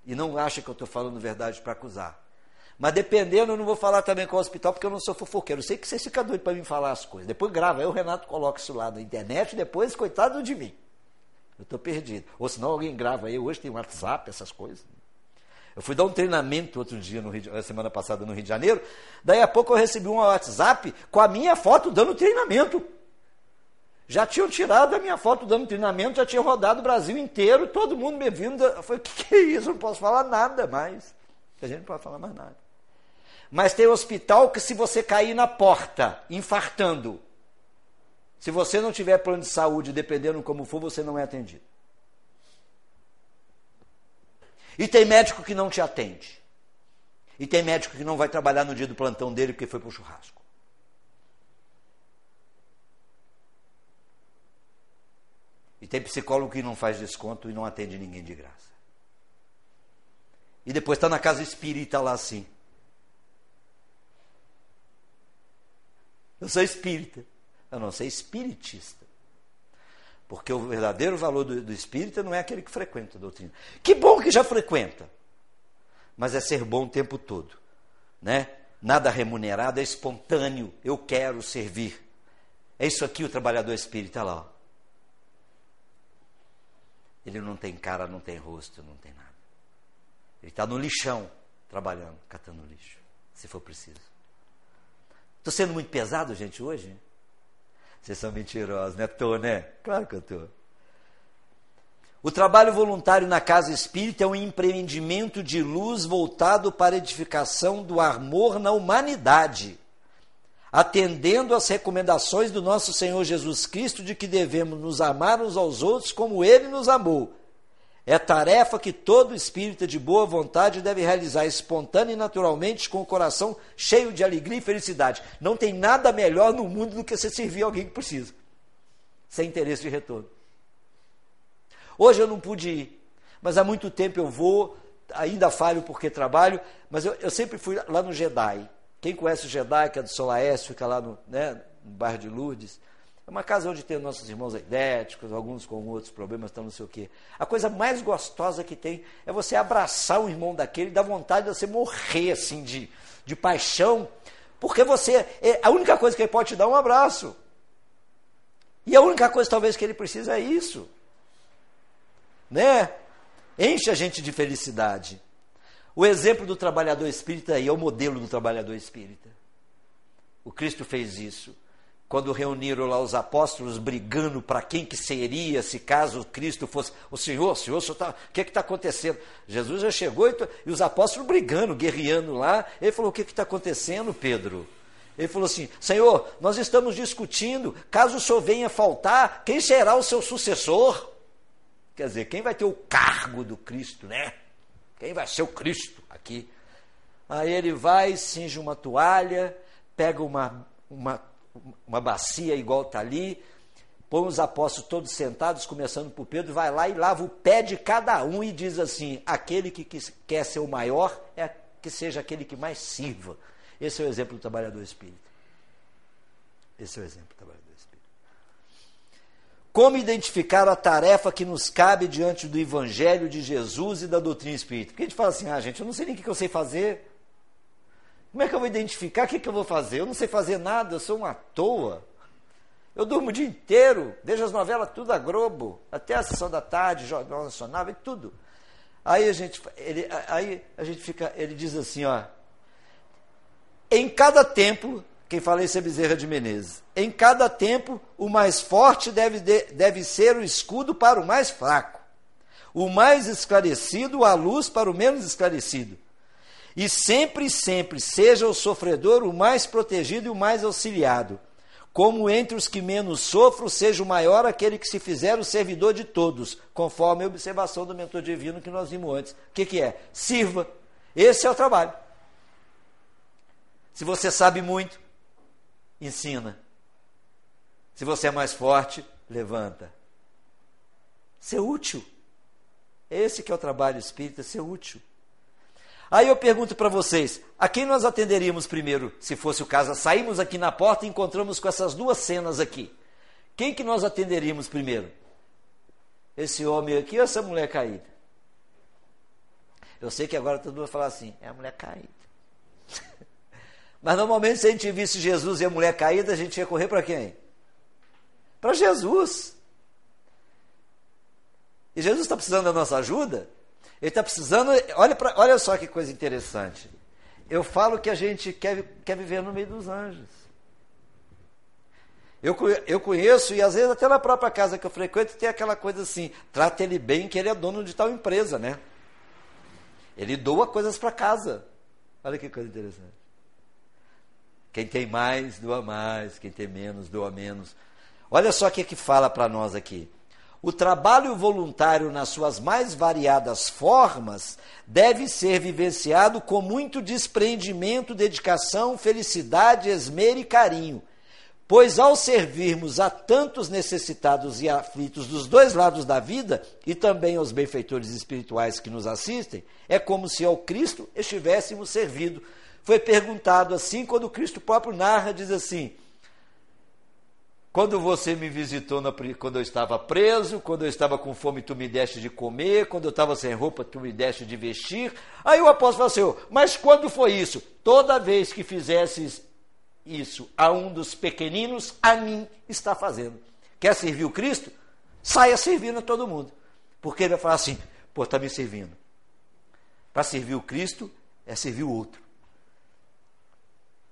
E não acha que eu estou falando verdade para acusar. Mas dependendo, eu não vou falar também com o hospital, porque eu não sou fofoqueiro. Eu sei que vocês ficam doidos para me falar as coisas. Depois grava, aí o Renato coloca isso lá na internet, depois, coitado de mim. Eu estou perdido. Ou senão alguém grava aí, hoje tem WhatsApp, essas coisas. Eu fui dar um treinamento outro dia, no Rio, semana passada, no Rio de Janeiro. Daí a pouco eu recebi um WhatsApp com a minha foto dando treinamento. Já tinham tirado a minha foto dando treinamento, já tinha rodado o Brasil inteiro, todo mundo me vindo. Eu falei, o que, que é isso? Eu não posso falar nada mais. A gente não pode falar mais nada. Mas tem hospital que se você cair na porta, infartando, se você não tiver plano de saúde, dependendo como for, você não é atendido. E tem médico que não te atende. E tem médico que não vai trabalhar no dia do plantão dele porque foi para o churrasco. E tem psicólogo que não faz desconto e não atende ninguém de graça. E depois está na casa espírita lá assim. Eu sou espírita. Eu não sou espiritista. Porque o verdadeiro valor do, do espírita não é aquele que frequenta a doutrina. Que bom que já frequenta. Mas é ser bom o tempo todo. Né? Nada remunerado, é espontâneo. Eu quero servir. É isso aqui o trabalhador espírita lá. Ó. Ele não tem cara, não tem rosto, não tem nada. Ele está no lixão, trabalhando, catando lixo, se for preciso. Estou sendo muito pesado, gente, hoje? Vocês são mentirosos, né? Tô, né? Claro que eu tô. O trabalho voluntário na casa espírita é um empreendimento de luz voltado para a edificação do amor na humanidade, atendendo às recomendações do nosso Senhor Jesus Cristo de que devemos nos amar uns aos outros como ele nos amou. É tarefa que todo espírito de boa vontade deve realizar espontânea e naturalmente com o coração cheio de alegria e felicidade. Não tem nada melhor no mundo do que você servir alguém que precisa, sem interesse de retorno. Hoje eu não pude ir, mas há muito tempo eu vou, ainda falho porque trabalho, mas eu, eu sempre fui lá no Jedi. Quem conhece o Jedi, que é do Solaeste, fica lá no, né, no bairro de Lourdes, é uma casa onde tem nossos irmãos idéticos, alguns com outros problemas, então não sei o quê. A coisa mais gostosa que tem é você abraçar um irmão daquele dar vontade de você morrer assim de, de paixão, porque você, é, a única coisa que ele pode te dar é um abraço. E a única coisa talvez que ele precisa é isso. Né? Enche a gente de felicidade. O exemplo do trabalhador espírita aí é o modelo do trabalhador espírita. O Cristo fez isso quando reuniram lá os apóstolos brigando para quem que seria, se caso Cristo fosse o Senhor, o Senhor, o, tá, o que está acontecendo? Jesus já chegou e, e, os apóstolos brigando, guerreando lá. Ele falou: O que está acontecendo, Pedro? Ele falou assim: Senhor, nós estamos discutindo, caso o Senhor venha faltar, quem será o seu sucessor? Quer dizer, quem vai ter o cargo do Cristo, né? Quem vai ser o Cristo aqui? Aí ele vai, cinge uma toalha, pega uma, uma uma bacia igual está ali, põe os apóstolos todos sentados, começando por Pedro, vai lá e lava o pé de cada um e diz assim: aquele que quer ser o maior é que seja aquele que mais sirva. Esse é o exemplo do trabalhador espírita. Esse é o exemplo. Como identificar a tarefa que nos cabe diante do Evangelho de Jesus e da doutrina espírita? Porque a gente fala assim: ah, gente, eu não sei nem o que eu sei fazer. Como é que eu vou identificar o que, que eu vou fazer? Eu não sei fazer nada, eu sou uma toa. Eu durmo o dia inteiro, vejo as novelas tudo a Globo, até a sessão da tarde, Jornal Nacional, e tudo. Aí a gente, ele, aí a gente fica, ele diz assim, ó. Em cada templo, quem fala isso é Bezerra de Menezes. Em cada templo, o mais forte deve, deve ser o escudo para o mais fraco. O mais esclarecido, a luz para o menos esclarecido e sempre, sempre seja o sofredor o mais protegido e o mais auxiliado. Como entre os que menos sofram, seja o maior aquele que se fizer o servidor de todos, conforme a observação do mentor divino que nós vimos antes. O que, que é? Sirva. Esse é o trabalho. Se você sabe muito, ensina. Se você é mais forte, levanta. Ser útil. Esse que é o trabalho espírita, ser útil. Aí eu pergunto para vocês, a quem nós atenderíamos primeiro, se fosse o caso? Saímos aqui na porta e encontramos com essas duas cenas aqui. Quem que nós atenderíamos primeiro? Esse homem aqui ou essa mulher caída? Eu sei que agora todo mundo vai falar assim, é a mulher caída. Mas normalmente se a gente visse Jesus e a mulher caída, a gente ia correr para quem? Para Jesus. E Jesus está precisando da nossa ajuda? Ele está precisando. Olha, pra, olha só que coisa interessante. Eu falo que a gente quer, quer viver no meio dos anjos. Eu, eu conheço, e às vezes até na própria casa que eu frequento, tem aquela coisa assim: trata ele bem, que ele é dono de tal empresa, né? Ele doa coisas para casa. Olha que coisa interessante. Quem tem mais, doa mais. Quem tem menos, doa menos. Olha só o que, que fala para nós aqui. O trabalho voluntário, nas suas mais variadas formas, deve ser vivenciado com muito despreendimento, dedicação, felicidade, esmero e carinho. Pois ao servirmos a tantos necessitados e aflitos dos dois lados da vida, e também aos benfeitores espirituais que nos assistem, é como se ao Cristo estivéssemos servido. Foi perguntado assim quando Cristo próprio narra, diz assim: quando você me visitou na, quando eu estava preso, quando eu estava com fome, tu me deste de comer, quando eu estava sem roupa, tu me deste de vestir. Aí o apóstolo falou assim: Mas quando foi isso? Toda vez que fizesses isso a um dos pequeninos, a mim está fazendo. Quer servir o Cristo? Saia servindo a todo mundo. Porque ele vai falar assim: pô, está me servindo. Para servir o Cristo é servir o outro.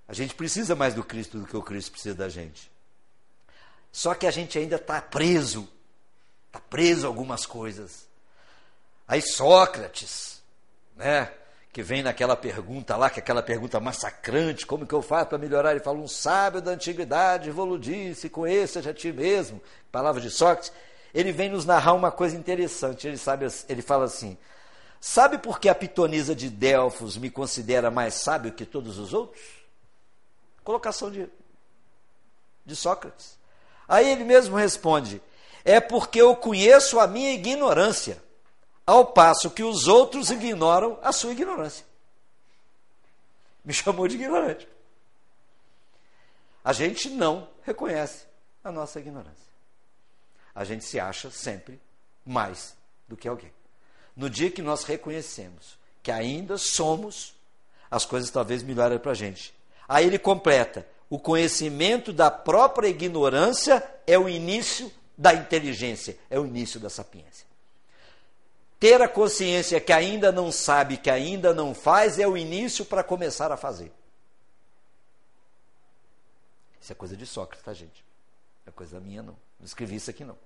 A gente precisa mais do Cristo do que o Cristo precisa da gente. Só que a gente ainda está preso, está preso a algumas coisas. Aí Sócrates, né, que vem naquela pergunta lá, que é aquela pergunta massacrante, como que eu faço para melhorar? Ele fala, um sábio da antiguidade vou disse, conheça a ti mesmo, palavra de Sócrates, ele vem nos narrar uma coisa interessante, ele, sabe, ele fala assim, sabe por que a pitonisa de Delfos me considera mais sábio que todos os outros? Colocação de, de Sócrates. Aí ele mesmo responde, é porque eu conheço a minha ignorância ao passo que os outros ignoram a sua ignorância. Me chamou de ignorante. A gente não reconhece a nossa ignorância. A gente se acha sempre mais do que alguém. No dia que nós reconhecemos que ainda somos, as coisas talvez melhorem para a gente. Aí ele completa: o conhecimento da própria ignorância é o início da inteligência, é o início da sapiência. Ter a consciência que ainda não sabe, que ainda não faz, é o início para começar a fazer. Isso é coisa de Sócrates, tá, gente? É coisa minha, não. Não escrevi isso aqui, não.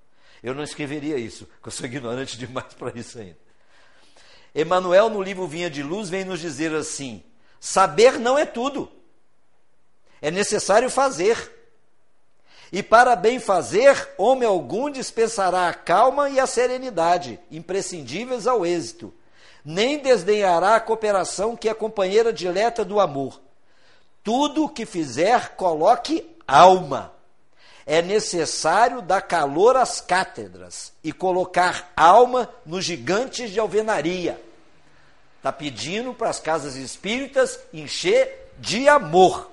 Eu não escreveria isso, porque eu sou ignorante demais para isso ainda. Emmanuel, no livro Vinha de Luz, vem nos dizer assim: saber não é tudo. É necessário fazer. E para bem fazer, homem algum dispensará a calma e a serenidade, imprescindíveis ao êxito. Nem desdenhará a cooperação que é companheira dileta do amor. Tudo o que fizer, coloque alma. É necessário dar calor às cátedras e colocar alma nos gigantes de alvenaria. Está pedindo para as casas espíritas encher de amor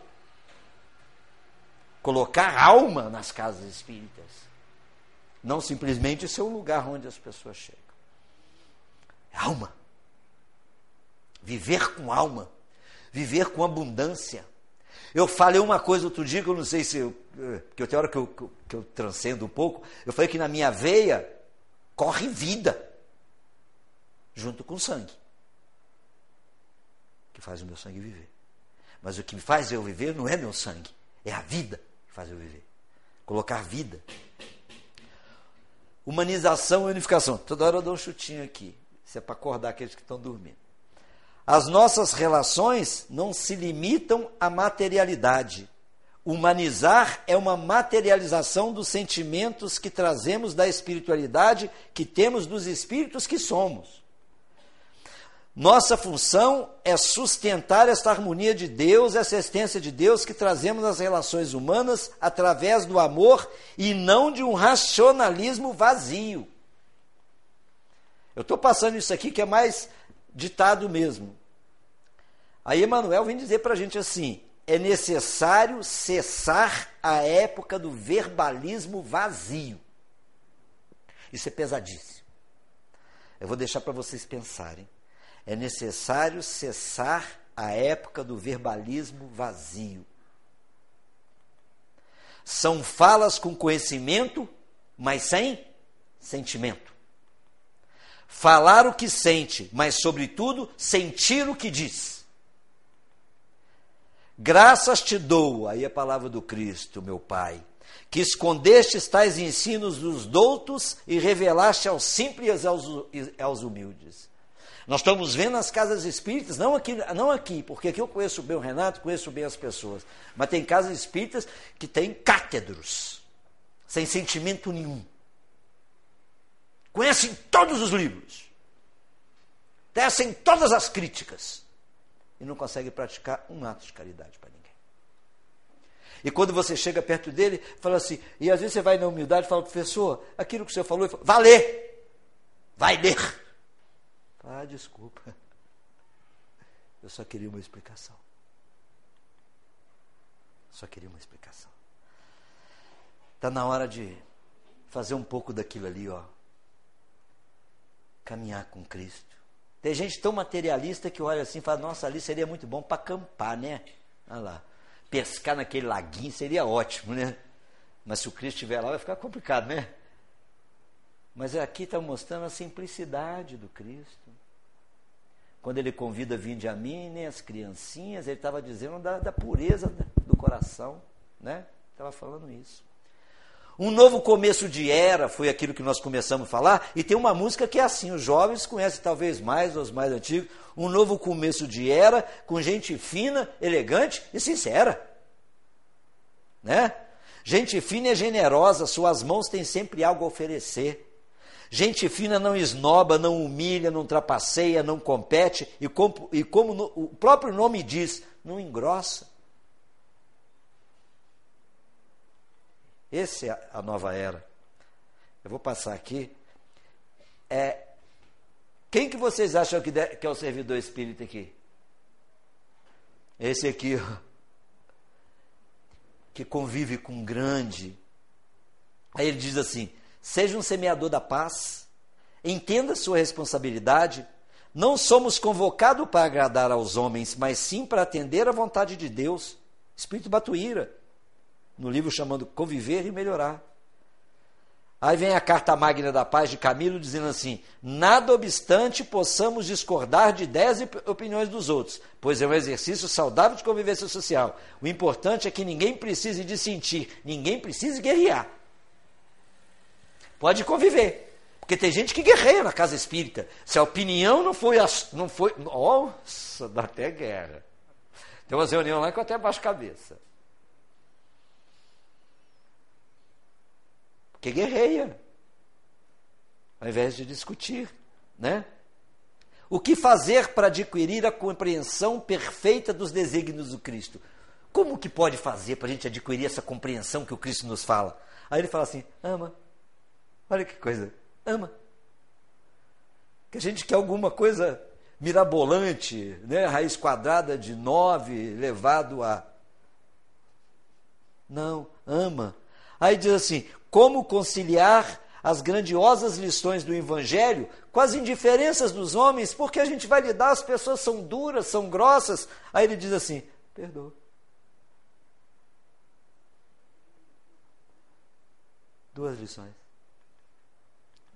colocar alma nas casas espíritas. Não simplesmente ser um lugar onde as pessoas chegam. Alma. Viver com alma. Viver com abundância. Eu falei uma coisa outro dia que eu não sei se. Eu, que eu tenho hora que eu, que eu transcendo um pouco. Eu falei que na minha veia corre vida. Junto com sangue. Que faz o meu sangue viver. Mas o que me faz eu viver não é meu sangue, é a vida faz eu viver. Colocar vida. Humanização e unificação. Toda hora eu dou um chutinho aqui. Isso é para acordar aqueles que estão dormindo. As nossas relações não se limitam à materialidade. Humanizar é uma materialização dos sentimentos que trazemos da espiritualidade que temos dos espíritos que somos. Nossa função é sustentar esta harmonia de Deus, essa essência de Deus que trazemos nas relações humanas através do amor e não de um racionalismo vazio. Eu estou passando isso aqui que é mais ditado mesmo. Aí Emmanuel vem dizer para a gente assim: é necessário cessar a época do verbalismo vazio. Isso é pesadíssimo. Eu vou deixar para vocês pensarem é necessário cessar a época do verbalismo vazio. São falas com conhecimento, mas sem sentimento. Falar o que sente, mas, sobretudo, sentir o que diz. Graças te dou, aí a palavra do Cristo, meu Pai, que escondeste tais ensinos dos doutos e revelaste aos simples e aos, aos humildes. Nós estamos vendo as casas espíritas, não aqui, não aqui, porque aqui eu conheço bem o Renato, conheço bem as pessoas, mas tem casas espíritas que têm cátedros, sem sentimento nenhum. Conhecem todos os livros, tecem todas as críticas e não conseguem praticar um ato de caridade para ninguém. E quando você chega perto dele, fala assim, e às vezes você vai na humildade e fala, professor, aquilo que o senhor falou, vai ler, vai ler. Ah, desculpa. Eu só queria uma explicação. Só queria uma explicação. Está na hora de fazer um pouco daquilo ali, ó. Caminhar com Cristo. Tem gente tão materialista que olha assim e fala: Nossa, ali seria muito bom para acampar, né? Olha lá. Pescar naquele laguinho seria ótimo, né? Mas se o Cristo estiver lá, vai ficar complicado, né? Mas aqui está mostrando a simplicidade do Cristo. Quando ele convida, vinde a mim, nem as criancinhas, ele estava dizendo da, da pureza do coração, né? Estava falando isso. Um novo começo de era, foi aquilo que nós começamos a falar, e tem uma música que é assim, os jovens conhecem talvez mais, os mais antigos, um novo começo de era, com gente fina, elegante e sincera. Né? Gente fina e generosa, suas mãos têm sempre algo a oferecer. Gente fina não esnoba, não humilha, não trapaceia, não compete, e como, e como no, o próprio nome diz, não engrossa. Essa é a nova era. Eu vou passar aqui. É, quem que vocês acham que, que é o servidor espírita aqui? Esse aqui, ó, que convive com grande. Aí ele diz assim: seja um semeador da paz, entenda sua responsabilidade. Não somos convocados para agradar aos homens, mas sim para atender à vontade de Deus. Espírito Batuíra no livro chamando Conviver e Melhorar. Aí vem a carta magna da paz de Camilo dizendo assim: nada obstante possamos discordar de e opiniões dos outros, pois é um exercício saudável de convivência social. O importante é que ninguém precise dissentir, ninguém precise guerrear. Pode conviver, porque tem gente que guerreia na casa espírita. Se a opinião não foi, não foi, nossa, dá até guerra. Tem umas reuniões lá que eu até baixo cabeça. Porque guerreia, ao invés de discutir, né? O que fazer para adquirir a compreensão perfeita dos desígnios do Cristo? Como que pode fazer para a gente adquirir essa compreensão que o Cristo nos fala? Aí ele fala assim: ama. Olha que coisa, ama. Que a gente quer alguma coisa mirabolante, né? raiz quadrada de nove elevado a. Não, ama. Aí diz assim: como conciliar as grandiosas lições do Evangelho com as indiferenças dos homens, porque a gente vai lidar, as pessoas são duras, são grossas. Aí ele diz assim: perdoa. Duas lições.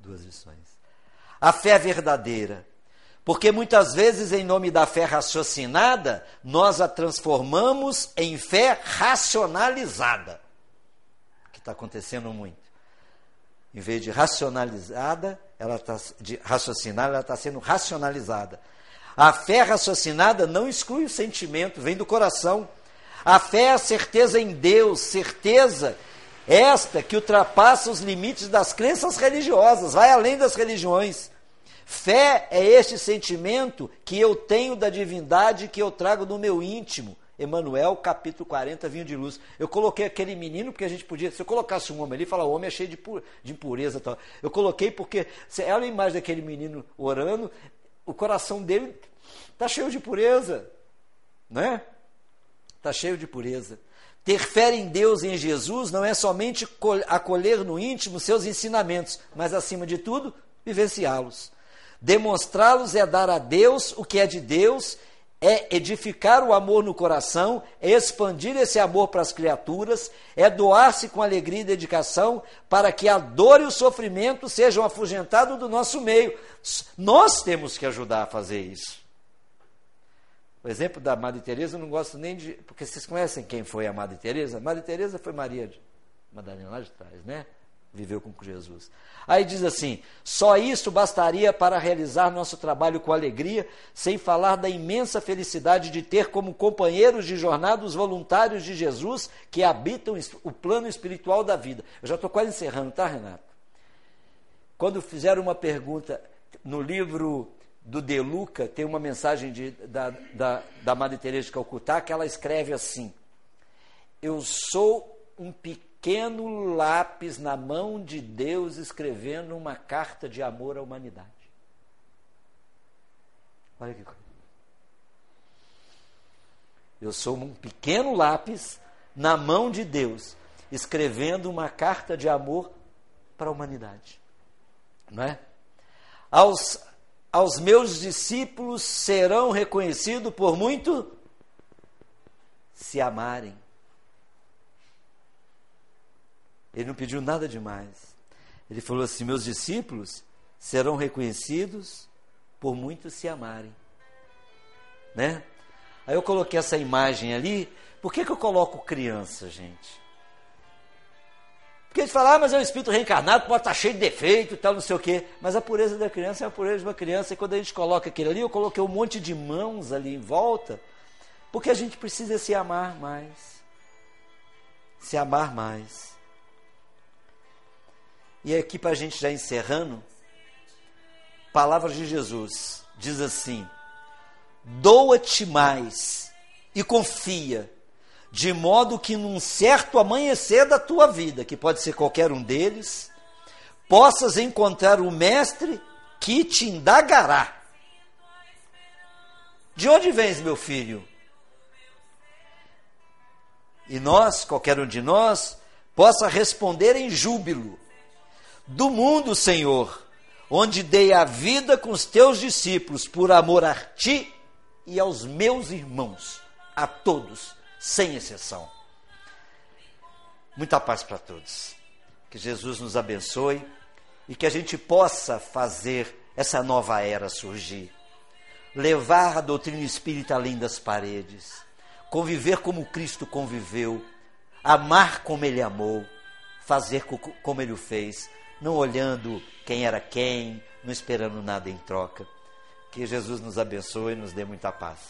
Duas lições. A fé verdadeira. Porque muitas vezes, em nome da fé raciocinada, nós a transformamos em fé racionalizada está acontecendo muito. Em vez de racionalizada, ela está de raciocinar, ela está sendo racionalizada. A fé raciocinada não exclui o sentimento, vem do coração. A fé é a certeza em Deus, certeza esta que ultrapassa os limites das crenças religiosas, vai além das religiões. Fé é este sentimento que eu tenho da divindade que eu trago no meu íntimo. Emanuel, capítulo 40, vinho de luz. Eu coloquei aquele menino porque a gente podia, se eu colocasse um homem ali, falar, o homem é cheio de, de impureza tal. Eu coloquei porque, olha a imagem daquele menino orando, o coração dele está cheio de pureza, né? Está cheio de pureza. Ter fé em Deus e em Jesus não é somente acolher no íntimo seus ensinamentos, mas acima de tudo, vivenciá-los. Demonstrá-los é dar a Deus o que é de Deus é edificar o amor no coração, é expandir esse amor para as criaturas, é doar-se com alegria e dedicação para que a dor e o sofrimento sejam afugentados do nosso meio. Nós temos que ajudar a fazer isso. O exemplo da Madre Teresa eu não gosto nem de, porque vocês conhecem quem foi a Madre Teresa? Madre Teresa foi Maria de Madalena lá de trás, né? Viveu com Jesus. Aí diz assim: só isso bastaria para realizar nosso trabalho com alegria, sem falar da imensa felicidade de ter como companheiros de jornada os voluntários de Jesus que habitam o plano espiritual da vida. Eu já estou quase encerrando, tá, Renato? Quando fizeram uma pergunta no livro do De Luca, tem uma mensagem de, da, da, da Madre Teresa de Calcutá que ela escreve assim: Eu sou um pequeno lápis na mão de Deus escrevendo uma carta de amor à humanidade. Olha que coisa. Eu sou um pequeno lápis na mão de Deus, escrevendo uma carta de amor para a humanidade. Não é? Aos, aos meus discípulos serão reconhecidos por muito se amarem. Ele não pediu nada demais. Ele falou assim: Meus discípulos serão reconhecidos por muitos se amarem. Né? Aí eu coloquei essa imagem ali. Por que, que eu coloco criança, gente? Porque a gente fala, ah, mas é um espírito reencarnado, pode estar cheio de defeito e tal, não sei o quê. Mas a pureza da criança é a pureza de uma criança. E quando a gente coloca aquilo ali, eu coloquei um monte de mãos ali em volta, porque a gente precisa se amar mais. Se amar mais. E aqui para a gente já encerrando, palavras de Jesus, diz assim: doa-te mais e confia, de modo que num certo amanhecer da tua vida, que pode ser qualquer um deles, possas encontrar o Mestre que te indagará. De onde vens, meu filho? E nós, qualquer um de nós, possa responder em júbilo: Do mundo, Senhor, onde dei a vida com os teus discípulos por amor a ti e aos meus irmãos, a todos sem exceção. Muita paz para todos. Que Jesus nos abençoe e que a gente possa fazer essa nova era surgir. Levar a doutrina espírita além das paredes. Conviver como Cristo conviveu. Amar como Ele amou. Fazer como Ele o fez. Não olhando quem era quem, não esperando nada em troca. Que Jesus nos abençoe e nos dê muita paz.